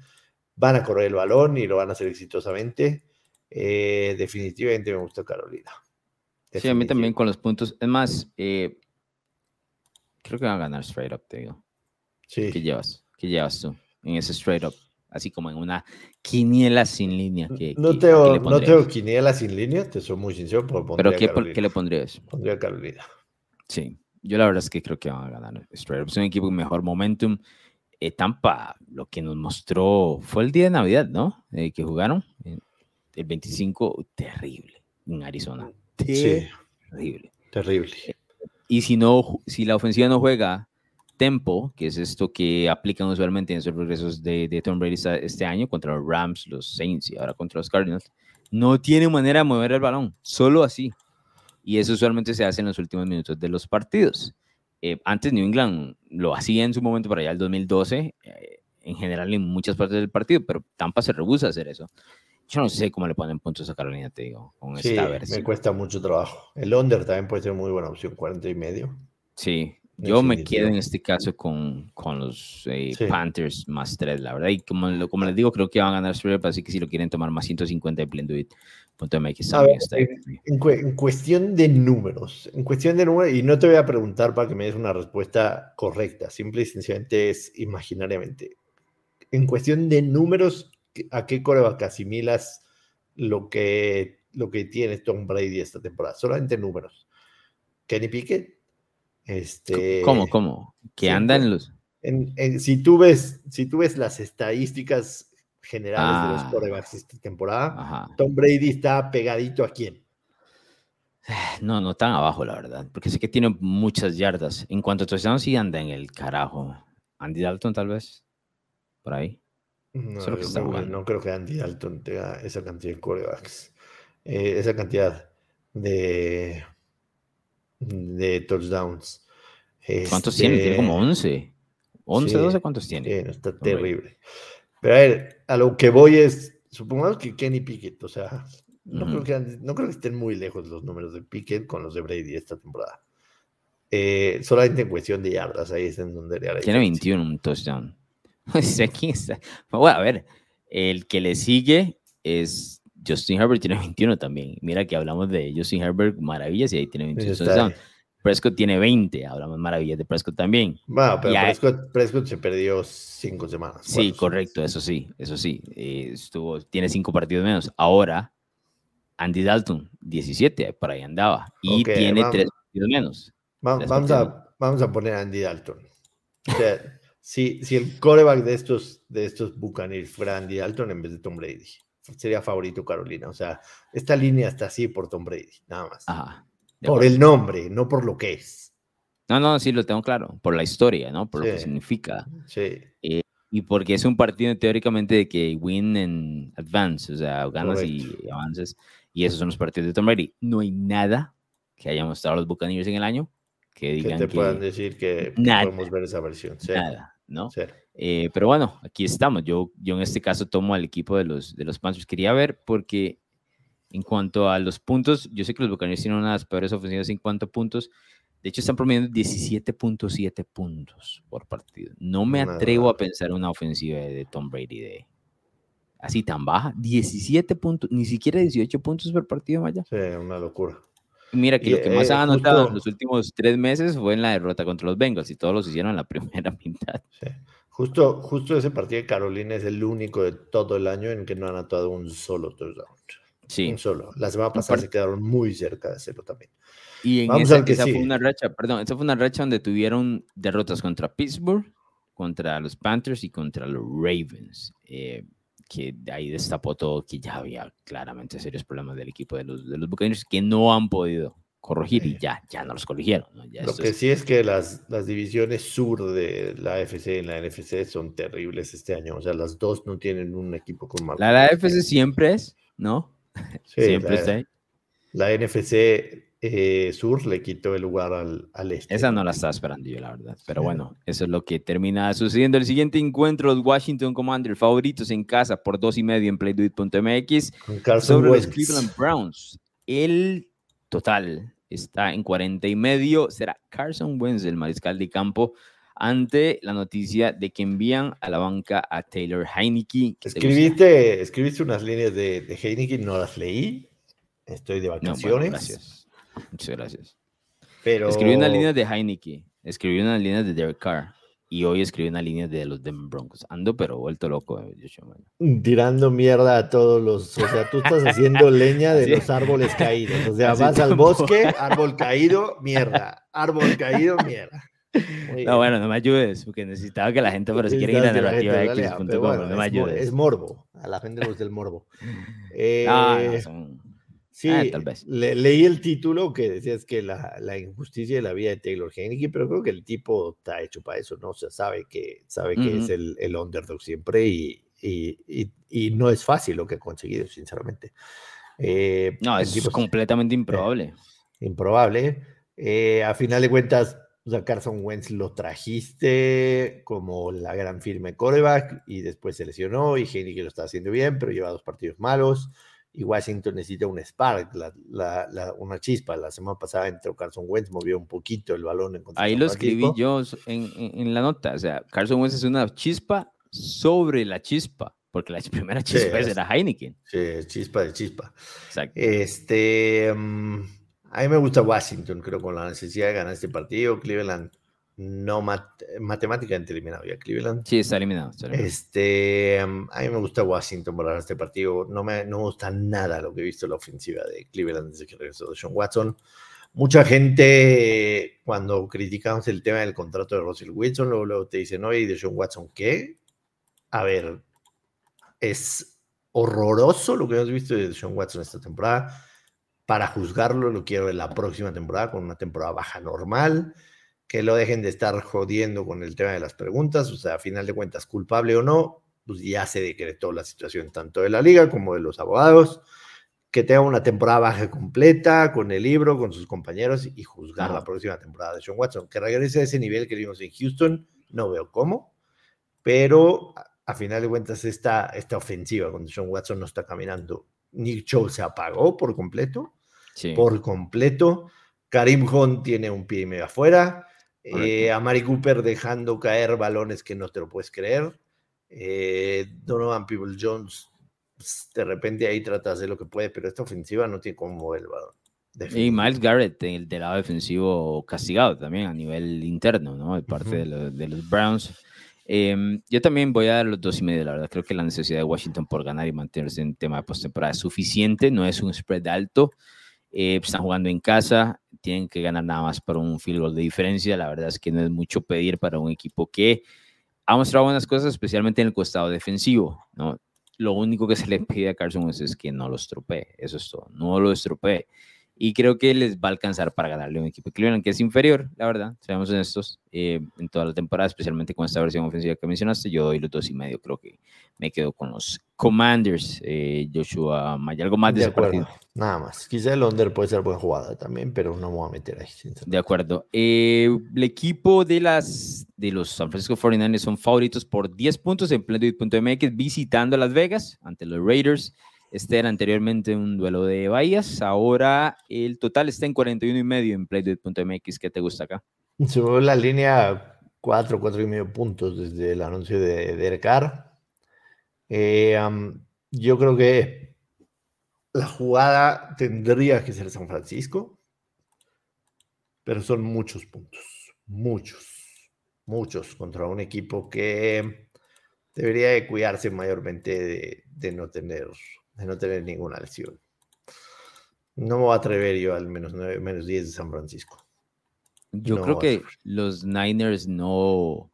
van a correr el balón y lo van a hacer exitosamente. Eh, definitivamente me gusta Carolina. Sí, a mí también con los puntos. Es más, eh, creo que van a ganar straight up, te digo. Sí. ¿Qué llevas? ¿Qué llevas tú en ese straight up? Así como en una quiniela sin línea. no, tengo, no tengo quiniela sin línea, te soy muy sincero. Pero ¿qué, ¿qué, le pondrías? Pondría Carolina. Sí, yo la verdad es que creo que van a ganar. Es un equipo con mejor momentum. Eh, Tampa lo que nos mostró fue el día de Navidad, ¿no? Eh, que jugaron eh, el 25, terrible en Arizona. Terrible. terrible. Y si no, si la ofensiva no juega tempo, que es esto que aplican usualmente en esos regresos de, de Tom Brady este año contra los Rams, los Saints y ahora contra los Cardinals, no tiene manera de mover el balón, solo así. Y eso usualmente se hace en los últimos minutos de los partidos. Eh, antes New England lo hacía en su momento para allá el 2012, eh, en general en muchas partes del partido, pero Tampa se rehúsa a hacer eso. Yo no sé cómo le ponen puntos a Carolina, te digo, con sí, me cuesta mucho trabajo. El under también puede ser muy buena opción, 40 y medio. Sí, yo me quedo en este caso con, con los eh, Panthers más 3, la verdad. Y como, como les digo, creo que van a ganar straight así que si lo quieren tomar más 150 de Plenduit, en, en, cuestión de números, en cuestión de números, y no te voy a preguntar para que me des una respuesta correcta, simple y sencillamente es imaginariamente. En cuestión de números, ¿a qué coreback asimilas lo que, lo que tiene Tom Brady esta temporada? Solamente números. Kenny Pickett. Este, ¿Cómo? ¿Cómo? Que andan en los. si, tú ves, si tú ves las estadísticas generales de los ah. corebacks esta temporada. Tom Brady está pegadito a quién? No, no tan abajo, la verdad, porque sé que tiene muchas yardas. En cuanto a touchdowns, sí anda en el carajo. Andy Dalton, tal vez, por ahí. No, creo que Andy Dalton tenga esa cantidad de corebacks, eh, esa cantidad de, de touchdowns. ¿Cuántos tiene? Tiene como 11. 11, 12, ¿cuántos tiene? está terrible. Pero a ver, a lo que voy es, supongamos que Kenny Pickett, o sea, no, creo que, no creo que estén muy lejos los números de Pickett con los de Brady esta temporada. Eh, solamente en cuestión de yardas, ahí es en donde le Tiene 21 un touchdown. aquí está. Bueno, a ver, el que le sigue es Justin Herbert, tiene 21 también. Mira que hablamos de Justin Herbert, maravillas, y ahí tiene 21 touchdowns. Prescott tiene 20, hablamos maravillas de Prescott también. Bueno, pero Prescott, se perdió cinco semanas. Sí, correcto, eso sí, eso sí. Eh, estuvo, tiene cinco partidos menos. Ahora, Andy Dalton, 17, por ahí andaba. Y tiene tres partidos menos. vamos, a, vamos a poner a Andy Dalton. O sea, si, si el coreback de estos, de estos Buccaneers fuera Andy Dalton en vez de Tom Brady, sería favorito Carolina. O sea, esta línea está así por Tom Brady, nada más. por el nombre, no por lo que es. No, no, sí lo tengo claro, por la historia, ¿no? Por lo que significa. Sí. Eh, y porque es un partido teóricamente de que win en advance, o sea, ganas y avances. Y esos son los partidos de Tom Brady. No hay nada que hayan mostrado los Buccaneers en el año que digan que te puedan decir que, podemos ver esa versión. Nada, ¿no? Eh, pero bueno, aquí estamos. Yo, yo en este caso tomo al equipo de los, de los Panthers. Quería ver porque en cuanto a los puntos, yo sé que los Buccaneers tienen unas peores ofensivas en cuanto a puntos. De hecho, están promediando 17.7 puntos por partido. No me atrevo a pensar una ofensiva de Tom Brady de así tan baja. 17 puntos, ni siquiera 18 puntos por partido, Maya. Sí, una locura. Mira que lo que más eh, ha anotado en los últimos tres meses fue en la derrota contra los Bengals y todos los hicieron en la primera mitad. Justo, justo ese partido de Carolina es el único de todo el año en que no han anotado un solo touchdown. Sí. Un solo. La semana pasada se quedaron muy cerca de hacerlo también. Y en esa, fue una racha, perdón, esa fue una racha donde tuvieron derrotas contra Pittsburgh, contra los Panthers y contra los Ravens. Eh, que ahí destapó todo, que ya había claramente serios problemas del equipo de los, de los Buccaneers que no han podido corregir y ya, ya no los corrigieron. Lo que sí es que las, las divisiones sur de la AFC y la NFC son terribles este año. O sea, las dos no tienen un equipo con mal. La, la AFC siempre es, ¿no? siempre está ahí. La NFC eh, Sur le quitó el lugar al, al, este. Esa no la estaba esperando yo, la verdad. Pero bueno, eso es lo que termina sucediendo. El siguiente encuentro, los Washington Commanders, favoritos en casa por dos y medio en playduit.mx sobre los Cleveland Browns. El total está en 40 y medio. Será Carson Wentz, el mariscal de campo, ante la noticia de que envían a la banca a Taylor Heineke. Escribiste, escribiste unas líneas de, de Heineke, no las leí. Estoy de vacaciones. gracias. Muchas gracias. Pero... Escribí una línea de Heineke, escribí una línea de Derek Carr y hoy escribí una línea de los Denver Broncos. Ando pero vuelto loco, eh, Tirando mierda a todos los... O sea, tú estás haciendo leña de los árboles caídos. O sea, vas al bosque, árbol caído, mierda. Árbol caído, mierda. no, bueno, no me ayudes, porque necesitaba que la gente, pero si quiere ir a narrativa X.com, no me ayudes. Es morbo, a la gente le gusta el morbo. Eh, no, no, son Sí, ah, tal vez. leí el título que decías que la, la, injusticia de la vida de Taylor Heineke, pero creo que el tipo está hecho para eso, ¿no? O sea, sabe que, sabe que es el, el, underdog siempre y, y, y, no es fácil lo que ha conseguido, sinceramente. Eh, no, es completamente eh, improbable. improbable. Eh, a final de cuentas, o sea, Carson Wentz lo trajiste como la gran firme coreback y después se lesionó y Heineke lo está haciendo bien, pero lleva dos partidos malos y Washington necesita un spark, una chispa. La semana pasada entró Carson Wentz, movió un poquito el balón. Ahí lo escribí yo en, la nota. O sea, Carson Wentz es una chispa sobre la chispa, porque la primera chispa era Heineken. Sí, chispa de chispa. Este, mm, a mí me gusta Washington, creo, con la necesidad de ganar este partido. Cleveland no matemáticamente eliminado ya Cleveland. Sí, está eliminado, Este, a mí me gusta Washington para este partido. No me, no gusta nada lo que he visto en la ofensiva de Cleveland desde que regresó de Sean Watson. Mucha gente, cuando criticamos el tema del contrato de Russell Wilson, luego, te dicen, oye, ¿de Sean Watson qué? A ver, es horroroso lo que hemos visto de Sean Watson esta temporada. Para juzgarlo, lo quiero en la próxima temporada, con una temporada baja normal que lo dejen de estar jodiendo con el tema de las preguntas, o sea, a final de cuentas, culpable o no, pues ya se decretó la situación tanto de la liga como de los abogados, que tenga una temporada baja completa con el libro, con sus compañeros y juzgar la próxima temporada de Sean Watson, que regrese a ese nivel que vimos en Houston, no veo cómo, pero a, final de cuentas esta, esta ofensiva con Sean Watson no está caminando. Nick Chow se apagó por completo, por completo. Karim Hunt tiene un pie y medio afuera. Eh, a Mari Cooper dejando caer balones que no te lo puedes creer. Eh, Donovan People Jones, pues, de repente ahí trata de hacer lo que puede, pero esta ofensiva no tiene cómo mover el balón. Y Miles Garrett, el del lado defensivo, castigado también a nivel interno, ¿no? De parte de, los, Browns. Em, yo también voy a dar los dos y medio, la verdad. Creo que la necesidad de Washington por ganar y mantenerse en tema de postemporada es suficiente. No es un spread alto. Eh, están jugando en casa. Tienen que ganar nada más para un field goal de diferencia. La verdad es que no es mucho pedir para un equipo que ha mostrado buenas cosas, especialmente en el costado defensivo, ¿no? Lo único que se le pide a Carson Wentz es que no lo estropee. Eso es todo. No lo estropee y creo que les va a alcanzar para ganarle a un equipo de Cleveland que es inferior, la verdad, seamos honestos, eh, en toda la temporada, especialmente con esta versión ofensiva que mencionaste, yo doy los dos y medio, creo que me quedo con los Commanders, eh, Joshua Maya, algo más de, ese partido. Nada más, quizá el under puede ser buena jugada también, pero no me voy a meter ahí. De acuerdo, eh, el equipo de, las, de los San Francisco 49ers son favoritos por 10 puntos en Plendid.mx visitando Las Vegas ante los Raiders. Este era anteriormente un duelo de bahías. Ahora el total está en 41 y medio en playduit.mx. ¿Qué te gusta acá? Subió la línea 4, 4 y medio puntos desde el anuncio de Carr. Eh, yo creo que la jugada tendría que ser San Francisco, pero son muchos puntos, muchos, muchos contra un equipo que debería de cuidarse mayormente de no tener de no tener ninguna lesión. No me voy a atrever yo al menos 9, menos 10 de San Francisco. Yo creo que los Niners no,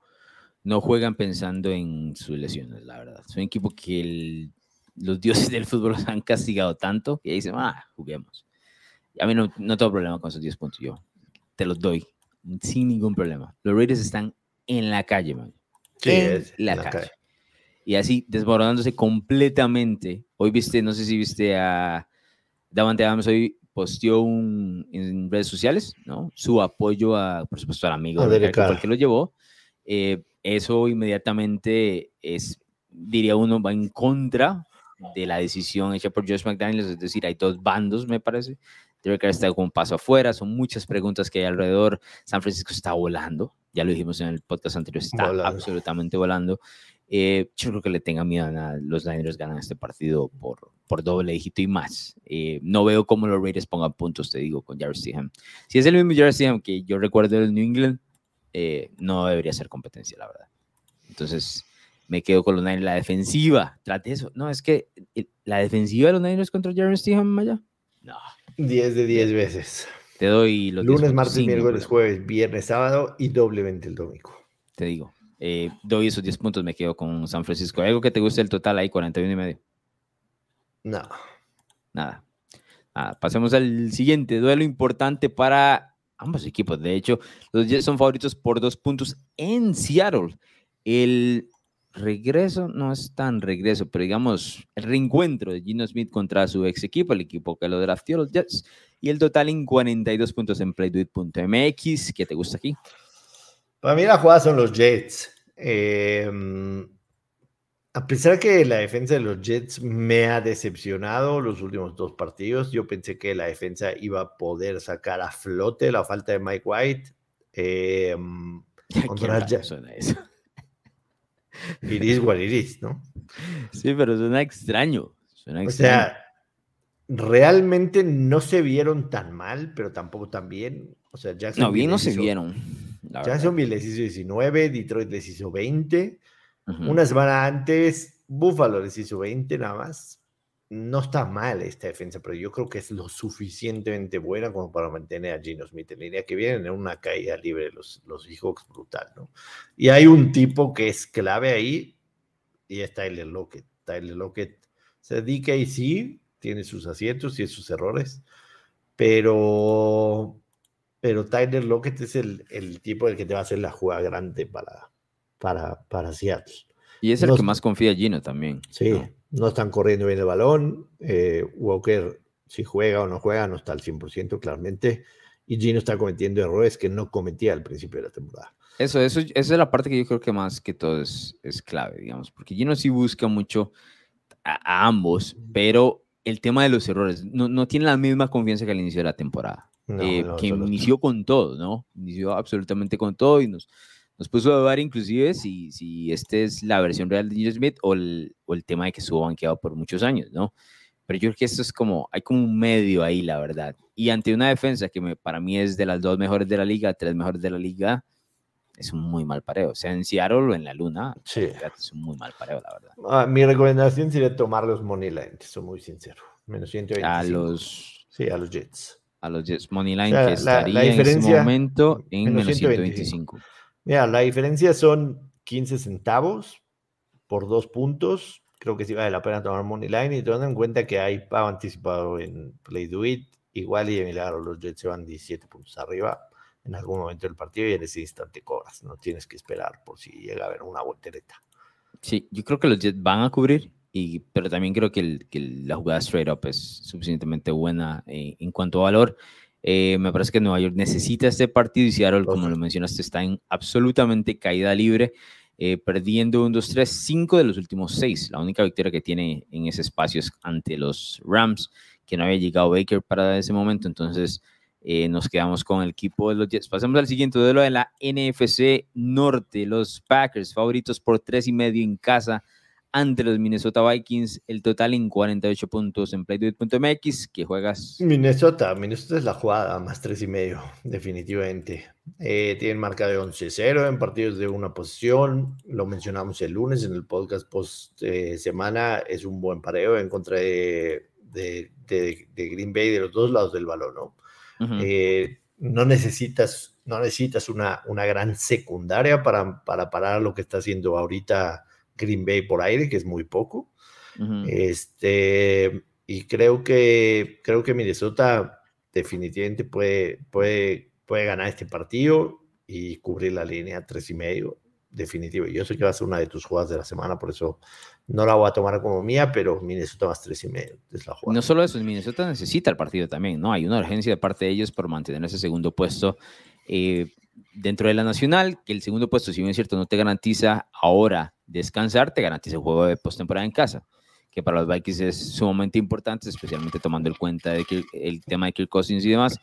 no juegan pensando en sus lesiones, la verdad. Es un equipo que los dioses del fútbol han castigado tanto que dicen, ah, juguemos. Y a mí no, no tengo problema con esos 10 puntos, yo te los doy sin ningún problema. Los Raiders están en la calle, man. Sí, en la, calle y así desmoronándose completamente. Hoy viste, no sé si viste a Davante Adams, hoy posteó un, en redes sociales, ¿no? Su apoyo a, por supuesto, al amigo de que lo llevó. Eh, eso inmediatamente es, diría uno, va en contra de la decisión hecha por Josh McDaniels, es decir, hay dos bandos, me parece. Derek Carr está con un paso afuera, son muchas preguntas que hay alrededor. San Francisco está volando, ya lo dijimos en el podcast anterior, está absolutamente volando. Eh, yo creo que le tenga miedo a los Niners ganan este partido por, por doble dígito y más. Eh, no veo cómo los Raiders pongan puntos, te digo, con Jarvis Stidham. Si es el mismo Jarvis Stidham que yo recuerdo del New England, eh, no debería ser competencia, la verdad. Entonces, me quedo con los Niners. La defensiva, trate eso. No, es que la defensiva de los Niners contra Jarvis Stidham, Maya. No. 10 de 10 veces. Te doy los Lunes, martes, miércoles, jueves, viernes, sábado y doblemente el domingo. Te digo, eh, doy esos 10 puntos, me quedo con San Francisco. ¿Algo que te guste el total ahí, 41 y medio? No. Nada. Pasemos al siguiente duelo importante para ambos equipos. De hecho, los Jets son favoritos por dos puntos en Seattle. El regreso no es tan regreso, pero digamos el reencuentro de Gino Smith contra su ex equipo, el equipo que lo draftió los Jets, y el total en 42 puntos en playduit.mx. ¿Qué te gusta aquí? Para mí la jugada son los Jets. Em, a pesar que la defensa de los Jets me ha decepcionado los últimos dos partidos, yo pensé que la defensa iba a poder sacar a flote la falta de Mike White. Eh, contra eso? Iris what iris, ¿no? Sí, pero suena extraño. O sea, realmente no se vieron tan mal, pero tampoco tan bien. O sea, Jackson. No, bien no se vieron. Jacksonville les hizo 19, Detroit les hizo 20. Una semana antes, Buffalo les hizo 20 nada más. No está mal esta defensa, pero yo creo que es lo suficientemente buena como para mantener a Gino Smith en línea que vienen en una caída libre los, los Seahawks brutal, ¿no? Y hay un tipo que es clave ahí y es Tyler Lockett. Tyler Lockett se dedica y sí, tiene sus aciertos y sus errores, pero pero Tyler Lockett es el, el tipo del que te va a hacer la jugada grande para, para, para Seattle. Y es el que más confía Gino también. Sí, ¿no? Están corriendo bien el balón. Eh, Walker, si juega o no juega, no está al 100% claramente. Y Gino está cometiendo errores que no cometía al principio de la temporada. Eso, eso, esa es la parte que yo creo que más que todo es, es clave, digamos, porque Gino sí busca mucho a, ambos, pero el tema de los errores, no, no tiene la misma confianza que al inicio de la temporada. Eh, que inició con todo, ¿no? Inició absolutamente con todo y nos, nos puso a dudar inclusive si, si esta es la versión real de Gino Smith o el, o el tema de que estuvo banqueado por muchos años, ¿no? pero yo creo que esto es como, hay como un medio ahí, la verdad. Y ante una defensa que me, para mí es de las dos mejores de la liga, tres mejores de la liga, es un muy mal pareo. O sea, en Seattle o en la Luna, sí. es un muy mal pareo, la verdad. Ah, mi recomendación sería tomar los Money Line, soy muy sincero. Menos 125. A los... Sí, a los Jets. A los Jets. Money Line que estaría en ese momento en menos 125. Mira, la diferencia son 15 centavos por dos puntos. Creo que sí vale la pena tomar Money Line y teniendo en cuenta que hay pago anticipado en Play Do It. Igual y de milagro los Jets se van 17 puntos arriba en algún momento del partido y en ese instante cobras. No tienes que esperar por si llega a haber una voltereta. Sí, yo creo que los Jets van a cubrir, y, pero también creo que, la jugada straight up es suficientemente buena eh, en cuanto a valor. Eh, me parece que Nueva York necesita este partido y Seattle, como lo mencionaste, está en absolutamente caída libre, eh, perdiendo un 2-3, 5 de los últimos 6. La única victoria que tiene en ese espacio es ante los Rams, que no había llegado Baker para ese momento. Entonces, eh, nos quedamos con el equipo de los Jets. Pasamos al siguiente duelo de la NFC Norte. Los Packers, favoritos por tres y medio en casa ante los Minnesota Vikings. El total en 48 puntos en PlayDuit.mx. que juegas? Minnesota. Minnesota es la jugada más tres y medio, definitivamente. Eh, tienen marca de 11-0 en partidos de una posición. Lo mencionamos el lunes en el podcast post eh, semana. Es un buen pareo en contra de, de, de Green Bay de los dos lados del balón, ¿no? Eh, no necesitas, no necesitas una, una gran secundaria para, para parar lo que está haciendo ahorita Green Bay por aire, que es muy poco. Este, y creo que, creo que Minnesota definitivamente puede, puede, puede ganar este partido y cubrir la línea tres y medio definitivo. Yo sé que va a ser una de tus jugadas de la semana, por eso no la voy a tomar como mía, pero Minnesota más tres y medio es la jugada. No solo eso, Minnesota necesita el partido también, ¿no? Hay una urgencia de parte de ellos por mantener ese segundo puesto eh, dentro de la nacional, que el segundo puesto, si bien es cierto, no te garantiza ahora descansar, te garantiza el juego de postemporada en casa que para los Vikings es sumamente importante, especialmente tomando en cuenta de que el tema de Kirk Cousins y demás.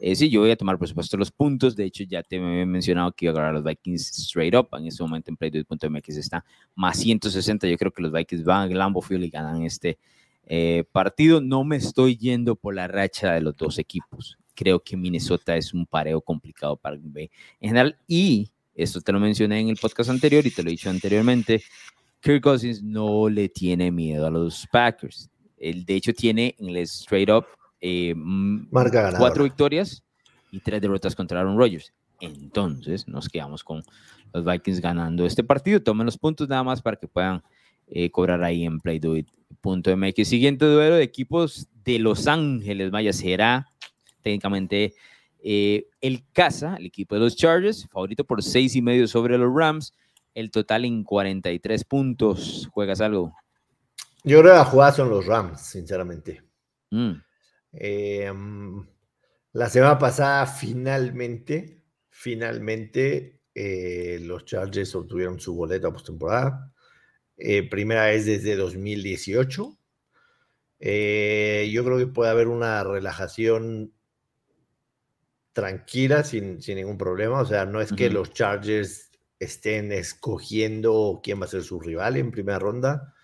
Eh, sí, yo voy a tomar, por supuesto, los puntos. De hecho, ya te he mencionado que iba a agarrar a los Vikings straight up. En este momento en Playdoid.mx está más 160. Yo creo que los Vikings van a Lambeau Field y ganan este eh, partido. No me estoy yendo por la racha de los dos equipos. Creo que Minnesota es un pareo complicado para Green Bay en general. Y esto te lo mencioné en el podcast anterior y te lo he dicho anteriormente. Kirk Cousins no le tiene miedo a los Packers. Él, de hecho, tiene en el straight up eh, cuatro victorias y tres derrotas contra Aaron Rodgers. Entonces, nos quedamos con los Vikings ganando este partido. Tomen los puntos nada más para que puedan eh, cobrar ahí en playdoit.mx. Siguiente duelo de equipos de Los Ángeles, vaya, será técnicamente eh, el Casa, el equipo de los Chargers, favorito por seis y medio sobre los Rams el total en 43 puntos. ¿Juegas algo? Yo creo que la jugada son los Rams, sinceramente. Mm. Em, la semana pasada, finalmente, finalmente, eh, los Chargers obtuvieron su boleto a postemporada. Eh, primera vez desde 2018. Eh, yo creo que puede haber una relajación tranquila, sin, ningún problema. O sea, no es que los Chargers estén escogiendo quién va a ser su rival en primera ronda.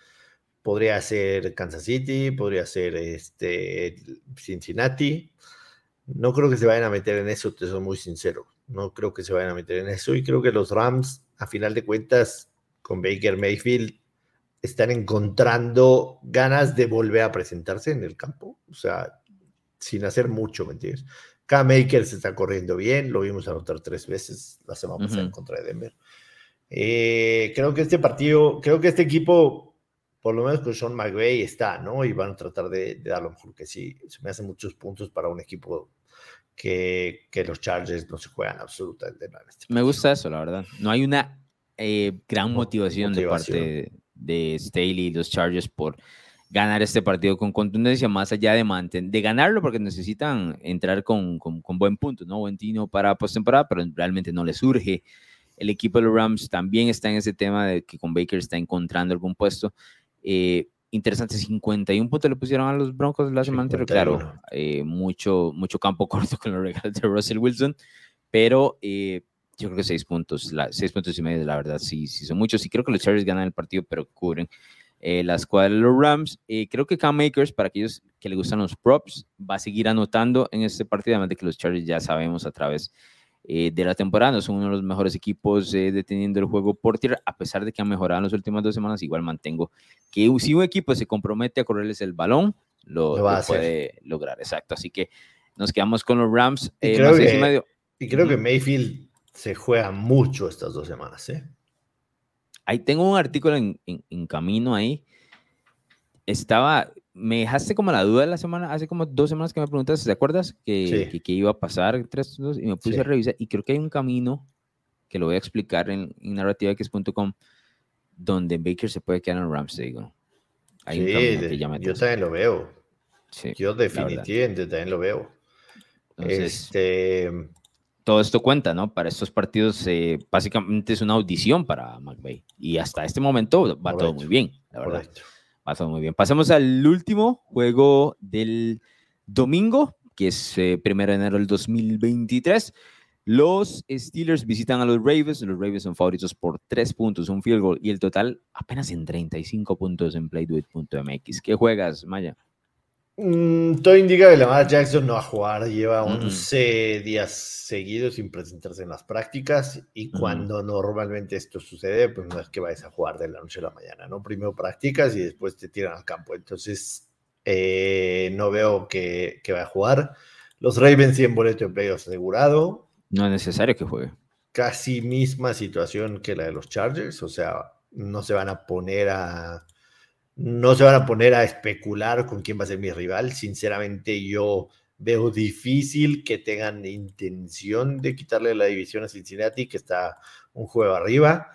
Podría ser Kansas City, podría ser este, Cincinnati. No creo que se vayan a meter en eso, te soy muy sincero. No creo que se vayan a meter en eso. Y creo que los Rams, a final de cuentas, con Baker Mayfield, están encontrando ganas de volver a presentarse en el campo. O sea, sin hacer mucho, ¿me entiendes? Cam Maker se está corriendo bien, lo vimos anotar tres veces la semana pasada en contra de Denver. Eh, creo que este partido, creo que este equipo, por lo menos con Sean McVay, está, ¿no? Y van a tratar de, dar lo mejor que sí. Se me hacen muchos puntos para un equipo que, que los Chargers no se juegan absolutamente nada. Este me gusta eso, la verdad. No hay una eh, gran motivación, de parte de Staley y los Chargers por ganar este partido con contundencia, más allá de mantener, de ganarlo, porque necesitan entrar con, con, buen punto, ¿no? Buen tino para postemporada, pero realmente no le surge. El equipo de los Rams también está en ese tema de que con Baker está encontrando algún puesto. Eh, interesante, 51 puntos le pusieron a los Broncos la semana anterior, claro, eh, mucho, mucho campo corto con los regalos de Russell Wilson, pero eh, yo creo que seis puntos, la, seis puntos y medio, la verdad, sí, sí son muchos, y creo que los Chargers ganan el partido, pero cubren eh, la escuadra de los Rams. Eh, creo que Cam Makers, para aquellos que le gustan los props, va a seguir anotando en este partido, además de que los Chargers ya sabemos a través eh, de la temporada, son uno de los mejores equipos deteniendo el juego por tierra, a pesar de que han mejorado en las últimas dos semanas, igual mantengo que si un equipo se compromete a correrles el balón, lo, va a puede lograr, exacto. Así que nos quedamos con los Rams. Y creo, que, y creo que Mayfield se juega mucho estas dos semanas, ¿eh? Ahí tengo un artículo en, camino ahí. Estaba, me dejaste como la duda de la semana, hace como dos semanas que me preguntaste, ¿te acuerdas? Que, que, iba a pasar tres, dos, y me puse a revisar y creo que hay un camino que lo voy a explicar en, en narrativax.com donde Baker se puede quedar en Rams, digo. Hay sí, yo también lo veo. yo definitivamente también lo veo. este, todo esto cuenta, ¿no? Para estos partidos, eh, básicamente es una audición para McVeigh. Y hasta este momento va todo muy bien, la verdad. Va todo muy bien. Pasamos al último juego del domingo, que es eh, primero de enero del 2023. Los Steelers visitan a los Ravens. Los Ravens son favoritos por tres puntos, un field goal y el total apenas en 35 puntos en playduit.mx. ¿Qué juegas, Maya? Mm, todo indica que Lamar Jackson no va a jugar, lleva 11 días seguidos sin presentarse en las prácticas y cuando normalmente esto sucede, pues no es que vayas a jugar de la noche a la mañana, ¿no? Primero practicas y después te tiran al campo, entonces eh, no veo que, que va a jugar. Los Ravens tienen boleto de playoffs asegurado. No es necesario que juegue. Casi misma situación que la de los Chargers, o sea, no se van a poner a no se van a poner a especular con quién va a ser mi rival. Sinceramente, yo veo difícil que tengan intención de quitarle la división a Cincinnati, que está un juego arriba.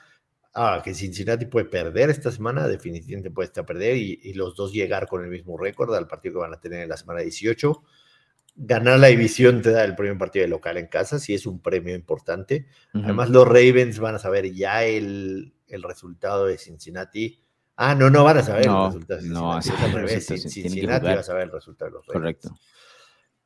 Ah, que Cincinnati puede perder esta semana, definitivamente puede estar perder y, los dos llegar con el mismo récord al partido que van a tener en la semana 18. Ganar la división te da el primer partido de local en casa, si es un premio importante. Además, los Ravens van a saber ya el, el resultado de Cincinnati Ah, no, no van a saber el resultado. No, es al revés. Cincinnati va a saber el resultado de los Correcto.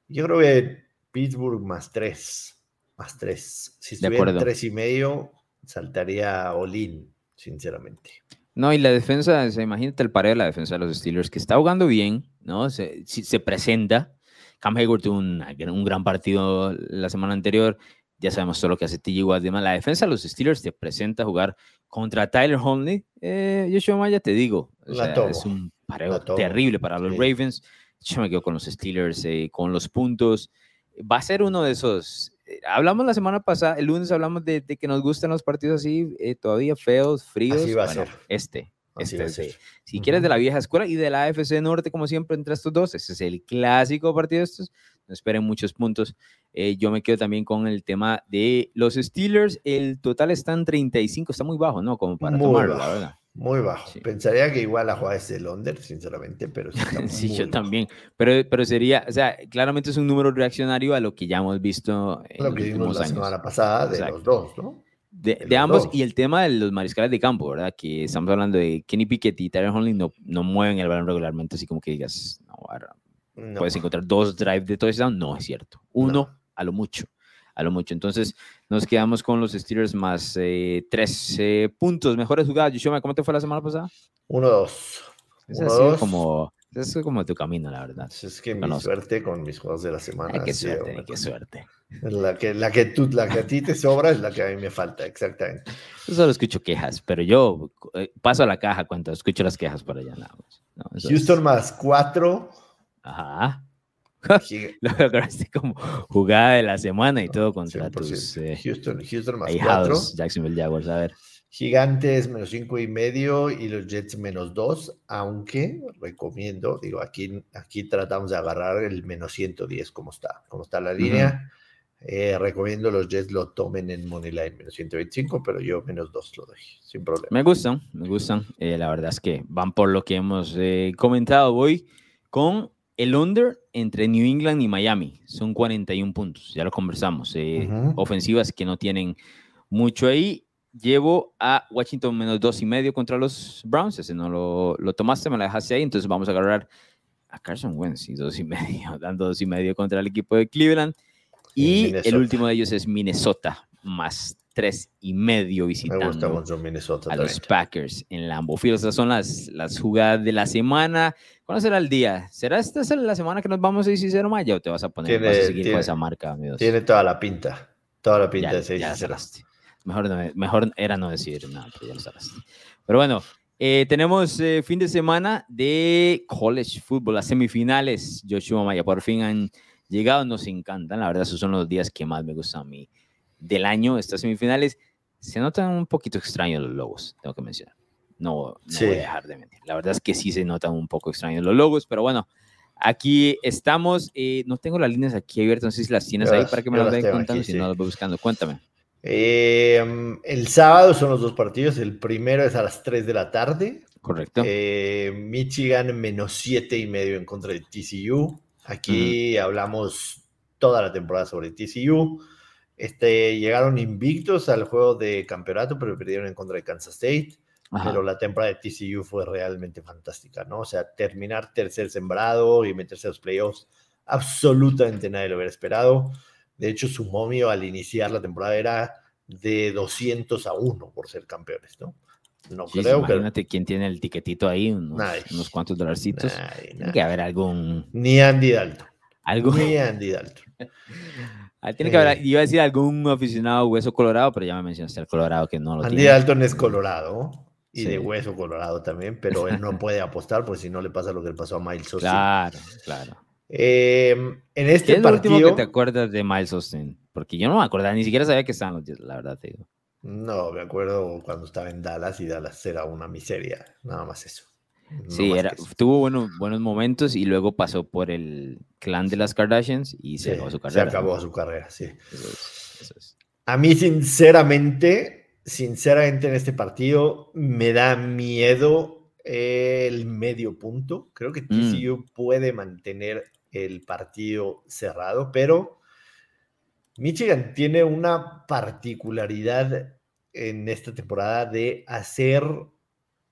Yo creo que Pittsburgh más tres. Más tres. Si estuviera tres y medio, saltaría Olin, sinceramente. No, y la defensa, imagínate el pareo de la defensa de los Steelers, que está jugando bien, ¿no? Se, se presenta. Cam Hayward tuvo un, un gran partido la semana anterior. Ya sabemos todo lo que hace TJ Watt. La defensa de los Steelers te presenta a jugar contra Tyler Huntley. Eh, Yoshua Maya, te digo, es un pareo terrible para los Ravens. Yo me quedo con los Steelers, eh, con los puntos. Va a ser uno de esos. Eh, hablamos la semana pasada, el lunes hablamos de, que nos gustan los partidos así, eh, todavía feos, fríos. Así va a ser. Este, este, si quieres de la vieja escuela y de la AFC Norte, como siempre, entre estos dos, ese es el clásico partido de estos. No esperen muchos puntos. Eh, yo me quedo también con el tema de los Steelers. El total está en 35, está muy bajo, ¿no? Como para tomarlo, la verdad. Muy bajo. Pensaría que igual la jugada es de Londres, sinceramente, pero sí, yo también. Pero, pero sería, o sea, claramente es un número reaccionario a lo que ya hemos visto en lo que vimos la semana pasada de los dos, ¿no? De, ambos y el tema de los mariscales de campo, ¿verdad? Que estamos hablando de Kenny Pickett y Tyler Huntley no, no mueven el balón regularmente, así como que digas, no, puedes encontrar dos drives de touchdown, no es cierto. Uno a lo mucho, a lo mucho. Entonces nos quedamos con los Steelers más eh, tres puntos, mejores jugadas. Yoshima, ¿cómo te fue la semana pasada? Uno, dos. Es así como es como tu camino, la verdad. Es que mi suerte con mis juegos de la semana. qué suerte, qué suerte. La que, la, que tú, la que a ti te sobra es la que a mí me falta, exactamente. Yo solo escucho quejas, pero yo eh, paso a la caja cuando escucho las quejas por allá. Houston más cuatro. Ajá. Lo lograste como jugada de la semana y todo contra tus eh, Houston, Houston más cuatro. Jacksonville Jaguars, a ver. Gigantes menos cinco y medio y los Jets menos dos, aunque recomiendo, digo, aquí, aquí tratamos de agarrar el menos 110 como está, como está la línea. Eh, recomiendo los Jets lo tomen en Moneyline menos 125, pero yo menos dos lo doy, sin problema. Me gustan, me gustan. Eh, la verdad es que van por lo que hemos eh, comentado. Voy con el under entre New England y Miami. Son 41 puntos, ya lo conversamos. Ofensivas que no tienen mucho ahí llevo a Washington menos dos y medio contra los Browns. Ese no lo, lo, tomaste, me la dejaste ahí. Entonces vamos a agarrar a Carson Wentz y dos y medio, dando dos y medio contra el equipo de Cleveland. Y el último de ellos es Minnesota, más tres y medio visitando Minnesota a los Packers en Lambeau Field. Esas son las, las jugadas de la semana. ¿Cuándo será el día? ¿Será esta la semana que nos vamos a 16 de mayo o te vas a poner a seguir con esa marca, amigos? Tiene toda la pinta. Toda la pinta de 6 Mejor, mejor era no decir nada, pero ya lo sabes. Pero bueno, eh, tenemos eh, fin de semana de college football, las semifinales. Joshua Maya por fin han llegado, nos encantan. La verdad, esos son los días que más me gustan a mí del año. Estas semifinales se notan un poquito extraños los logos, tengo que mencionar. No, no voy a dejar de mentir. La verdad es que sí se notan un poco extraños los logos, pero bueno, aquí estamos. Eh, no tengo las líneas aquí abiertas, no sé si las tienes ahí para que me las vayan contando, si no las voy buscando. Cuéntame. Em, el sábado son los dos partidos. El primero es a las 3 de la tarde. Correcto. Eh, Michigan menos 7 y medio en contra de TCU. Aquí hablamos toda la temporada sobre TCU. Este, llegaron invictos al juego de campeonato, pero perdieron en contra de Kansas State. Pero la temporada de TCU fue realmente fantástica, ¿no? O sea, terminar tercer sembrado y meterse a los playoffs, absolutamente nadie lo hubiera esperado. De hecho, su momio al iniciar la temporada era de 200 a 1 por ser campeones, ¿no? No creo imagínate quién tiene el tiquetito ahí, unos, cuantos dolarcitos. tiene que haber algún. Ni Andy Dalton. ¿Algún... Ni Andy Dalton. Ah, tiene que haber, iba a decir algún aficionado hueso colorado, pero ya me mencionaste el colorado que no lo Andy tiene. Dalton es colorado y de hueso colorado también, pero él no puede apostar porque si no le pasa lo que le pasó a Miles Austin. Claro, claro. Em, en este ¿Qué es partido... lo último que te acuerdas de Miles Austin? Porque yo no me acuerdo, ni siquiera sabía que estaban los días, la verdad te digo. No, me acuerdo cuando estaba en Dallas y Dallas era una miseria, nada más eso. Sí, era, tuvo buenos, buenos momentos y luego pasó por el clan de las Kardashians y se acabó su carrera. Se acabó su carrera, sí. A mí, sinceramente, sinceramente en este partido me da miedo el medio punto. Creo que TCU mm. puede mantener el partido cerrado, pero Michigan tiene una particularidad en esta temporada de hacer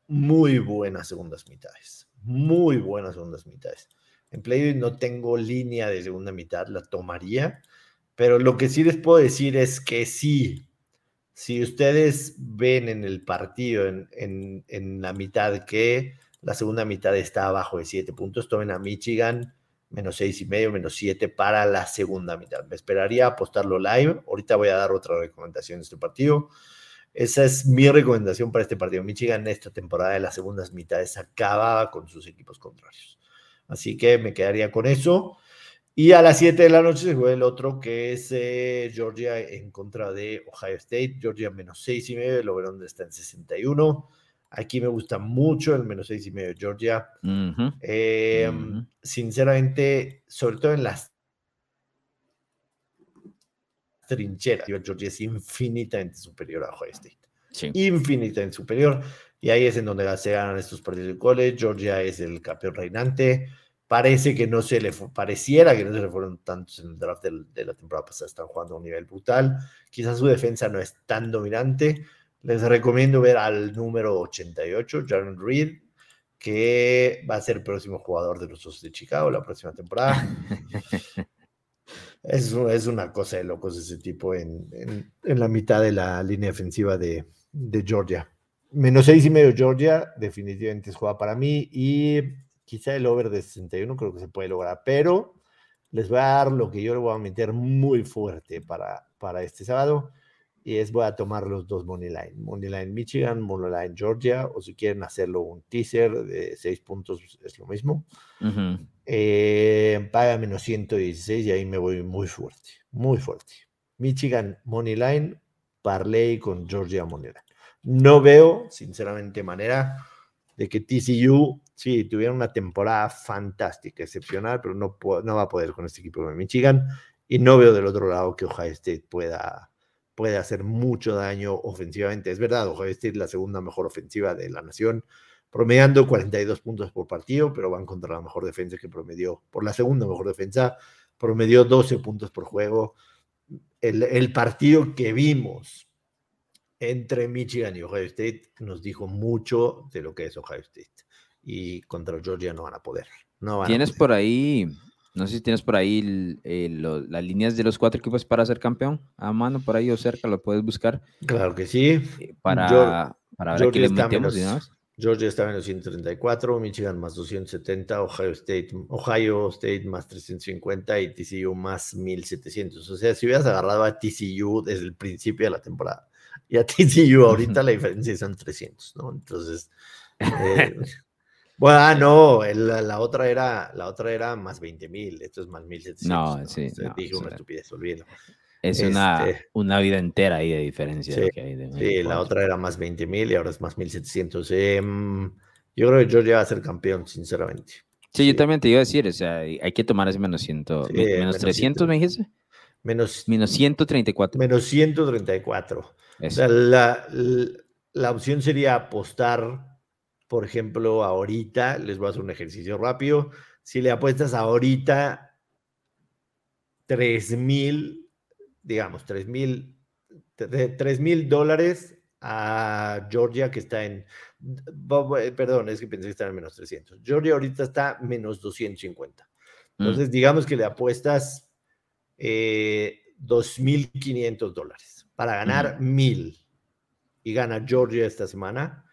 muy buenas segundas mitades, muy buenas segundas mitades. En Play no tengo línea de segunda mitad, la tomaría, pero lo que sí les puedo decir es que sí, si ustedes ven en el partido, en, en la mitad, que la segunda mitad está abajo de siete puntos, tomen a Michigan menos seis y medio, menos siete para la segunda mitad. Me esperaría apostarlo live. Ahorita voy a dar otra recomendación de este partido. Esa es mi recomendación para este partido. Michigan esta temporada de las segundas mitades acaba con sus equipos contrarios. Así que me quedaría con eso. Y a las 7 de la noche se juega el otro que es eh, Georgia en contra de Ohio State. Georgia menos seis y medio, el over está en 61. Aquí me gusta mucho el menos seis y medio de Georgia. Em, sinceramente, sobre todo en las trincheras, Georgia es infinitamente superior a Ohio State. Infinitamente superior. Y ahí es en donde se ganan estos partidos de college. Georgia es el campeón reinante. Parece que no se le pareciera que no se le fueron tantos en el draft de la temporada pasada. Están jugando a un nivel brutal. Quizás su defensa no es tan dominante, les recomiendo ver al número 88, Jaron Reed, que va a ser el próximo jugador de los Osos de Chicago la próxima temporada. es, es, una cosa de locos ese tipo en, en, la mitad de la línea defensiva de, de, Georgia. Menos seis y medio Georgia, definitivamente es jugada para mí y quizá el over de 61 creo que se puede lograr, pero les voy a dar lo que yo le voy a meter muy fuerte para, para este sábado y es voy a tomar los dos money line, money line Michigan, money line Georgia, o si quieren hacerlo un teaser de seis puntos es lo mismo. Eh, paga menos 116 y ahí me voy muy fuerte, muy fuerte. Michigan money line, parlay con Georgia money line. No veo, sinceramente, manera de que TCU, sí, tuviera una temporada fantástica, excepcional, pero no, no va a poder con este equipo de Michigan. Y no veo del otro lado que Ohio State pueda puede hacer mucho daño ofensivamente. Es verdad, Ohio State es la segunda mejor ofensiva de la nación, promediando 42 puntos por partido, pero van contra la mejor defensa que promedió, por la segunda mejor defensa, promedió 12 puntos por juego. El, partido que vimos entre Michigan y Ohio State nos dijo mucho de lo que es Ohio State. Y contra Georgia no van a poder. No Tienes por ahí No sé si tienes por ahí las líneas de los cuatro equipos para ser campeón a mano, por ahí o cerca, lo puedes buscar. Claro que sí. Eh, para, para ver qué le metemos. Georgia está menos 134, Michigan más 270, Ohio State, Ohio State más 350 y TCU más 1700. O sea, si hubieras agarrado a TCU desde el principio de la temporada y a TCU ahorita la diferencia son 300, ¿no? Entonces, eh, bueno, ah, no, la, otra era, la otra era más 20 mil, esto es más 1700. No, sí. dije una estupidez, olvídalo. Es una, este una vida entera ahí de diferencia. Sí, sí la otra era más 20 mil y ahora es más 1700. Em, yo creo que Georgia va a ser campeón, sinceramente. Sí, yo también te iba a decir, o sea, hay que tomar ese menos, ciento, menos, 300, me dijiste. Menos, menos 134. Menos 134. O sea, la, la opción sería apostar, por ejemplo, ahorita, les voy a hacer un ejercicio rápido, si le apuestas ahorita 3 mil digamos, 3 mil dólares a Georgia que está en, eh, perdón, es que pensé que estaba en menos 300. Georgia ahorita está menos 250. Mm. Entonces, digamos que le apuestas eh, 2.500 dólares para ganar mil y gana Georgia esta semana,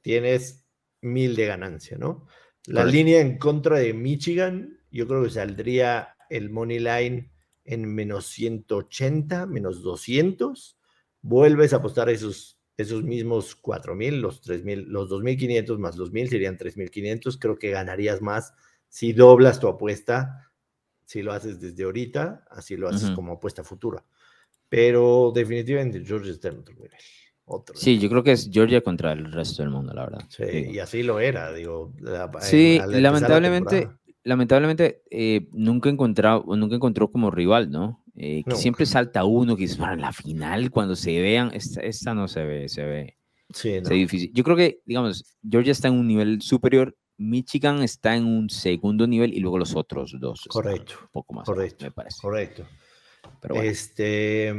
tienes mil de ganancia, ¿no? La línea en contra de Michigan, yo creo que saldría el money line en menos 180, menos 200, vuelves a apostar esos, esos mismos 4.000, los 3.000, los 2.500 más los 1.000 serían 3.500, creo que ganarías más si doblas tu apuesta, si lo haces desde ahorita, así lo haces como apuesta futura. Pero definitivamente Georgia está en otro nivel. Otro sí, yo creo que es Georgia contra el resto del mundo, la verdad. Sí, y así lo era, digo. Sí, lamentablemente, lamentablemente eh, nunca, encontrado, nunca encontró como rival, ¿no? Eh, que siempre salta uno que es para la final, cuando se vean, esta, esta no se ve, se ve, sí, difícil. Yo creo que, digamos, Georgia está en un nivel superior, Michigan está en un segundo nivel y luego los otros dos. Correcto. Un poco más, correcto, me parece. Correcto. Pero Este,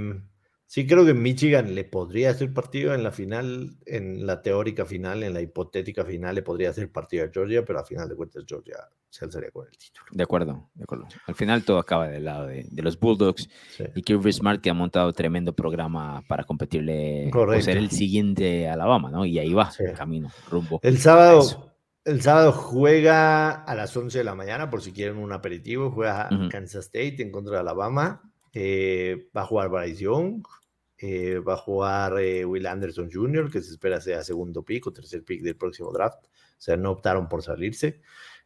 sí creo que Michigan le podría hacer partido en la final, en la teórica final, en la hipotética final, le podría hacer partido a Georgia, pero a final de cuentas Georgia se alzaría con el título. De acuerdo, de acuerdo. Al final todo acaba del lado de, los Bulldogs y Kirby Smart que ha montado tremendo programa para competirle o ser el siguiente Alabama, ¿no? Y ahí va, el camino, rumbo. El sábado, el sábado juega a las 11 de la mañana, por si quieren un aperitivo, juega Kansas State en contra de Alabama. Eh, va a jugar Bryce Young, eh, va a jugar eh, Will Anderson Jr., que se espera sea segundo pick o tercer pick del próximo draft. O sea, no optaron por salirse.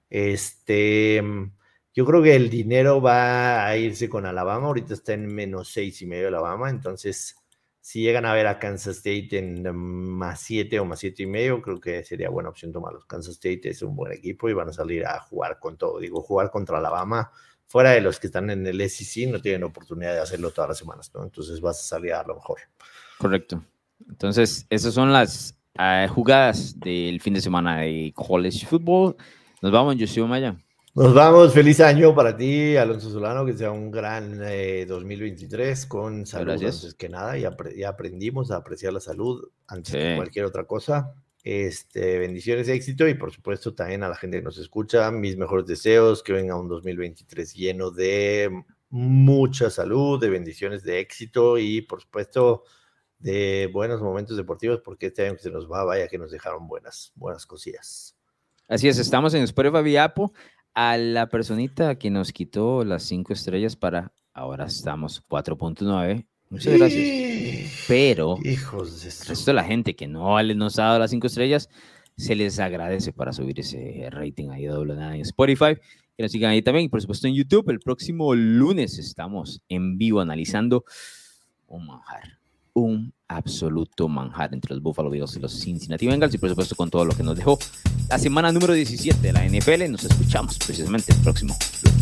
Este, mm, yo creo que el dinero va a irse con Alabama. Ahorita está en menos seis y medio Alabama. Entonces, si llegan a ver a Kansas State en mm, más siete o más siete y medio, creo que sería buena opción tomarlos. Kansas State es un buen equipo y van a salir a jugar con todo. Digo, jugar contra Alabama, fuera de los que están en el SEC, no tienen oportunidad de hacerlo todas las semanas, ¿no? Entonces vas a salir a lo mejor. Correcto. Entonces, esas son las ah, jugadas del fin de semana de college football. Nos vamos, Yoshio Maya. Nos vamos, feliz año para ti, Alonso Solano, que sea un gran 2023 eh, con salud antes que nada. Ya, ya, aprendimos a apreciar la salud antes de cualquier otra cosa. Este, bendiciones, éxito y por supuesto también a la gente que nos escucha, mis mejores deseos, que venga un 2023 lleno de mucha salud, de bendiciones, de éxito y por supuesto de buenos momentos deportivos, porque este año que se nos va, vaya que nos dejaron buenas, buenas cosillas. Así es, estamos en Spotify Viapo. A la personita que nos quitó las cinco estrellas para ahora estamos 4.9. Muchas gracias. Pero Hijos de el resto de la gente que no nos ha dado las cinco estrellas, se les agradece para subir ese rating ahí doble nada en Spotify. Que nos sigan ahí también. Y por supuesto en YouTube. El próximo lunes estamos en vivo analizando un manjar. Un absoluto manjar entre los Buffalo Bills y los Cincinnati Bengals y por supuesto con todo lo que nos dejó la semana número 17 de la NFL. Nos escuchamos precisamente el próximo lunes.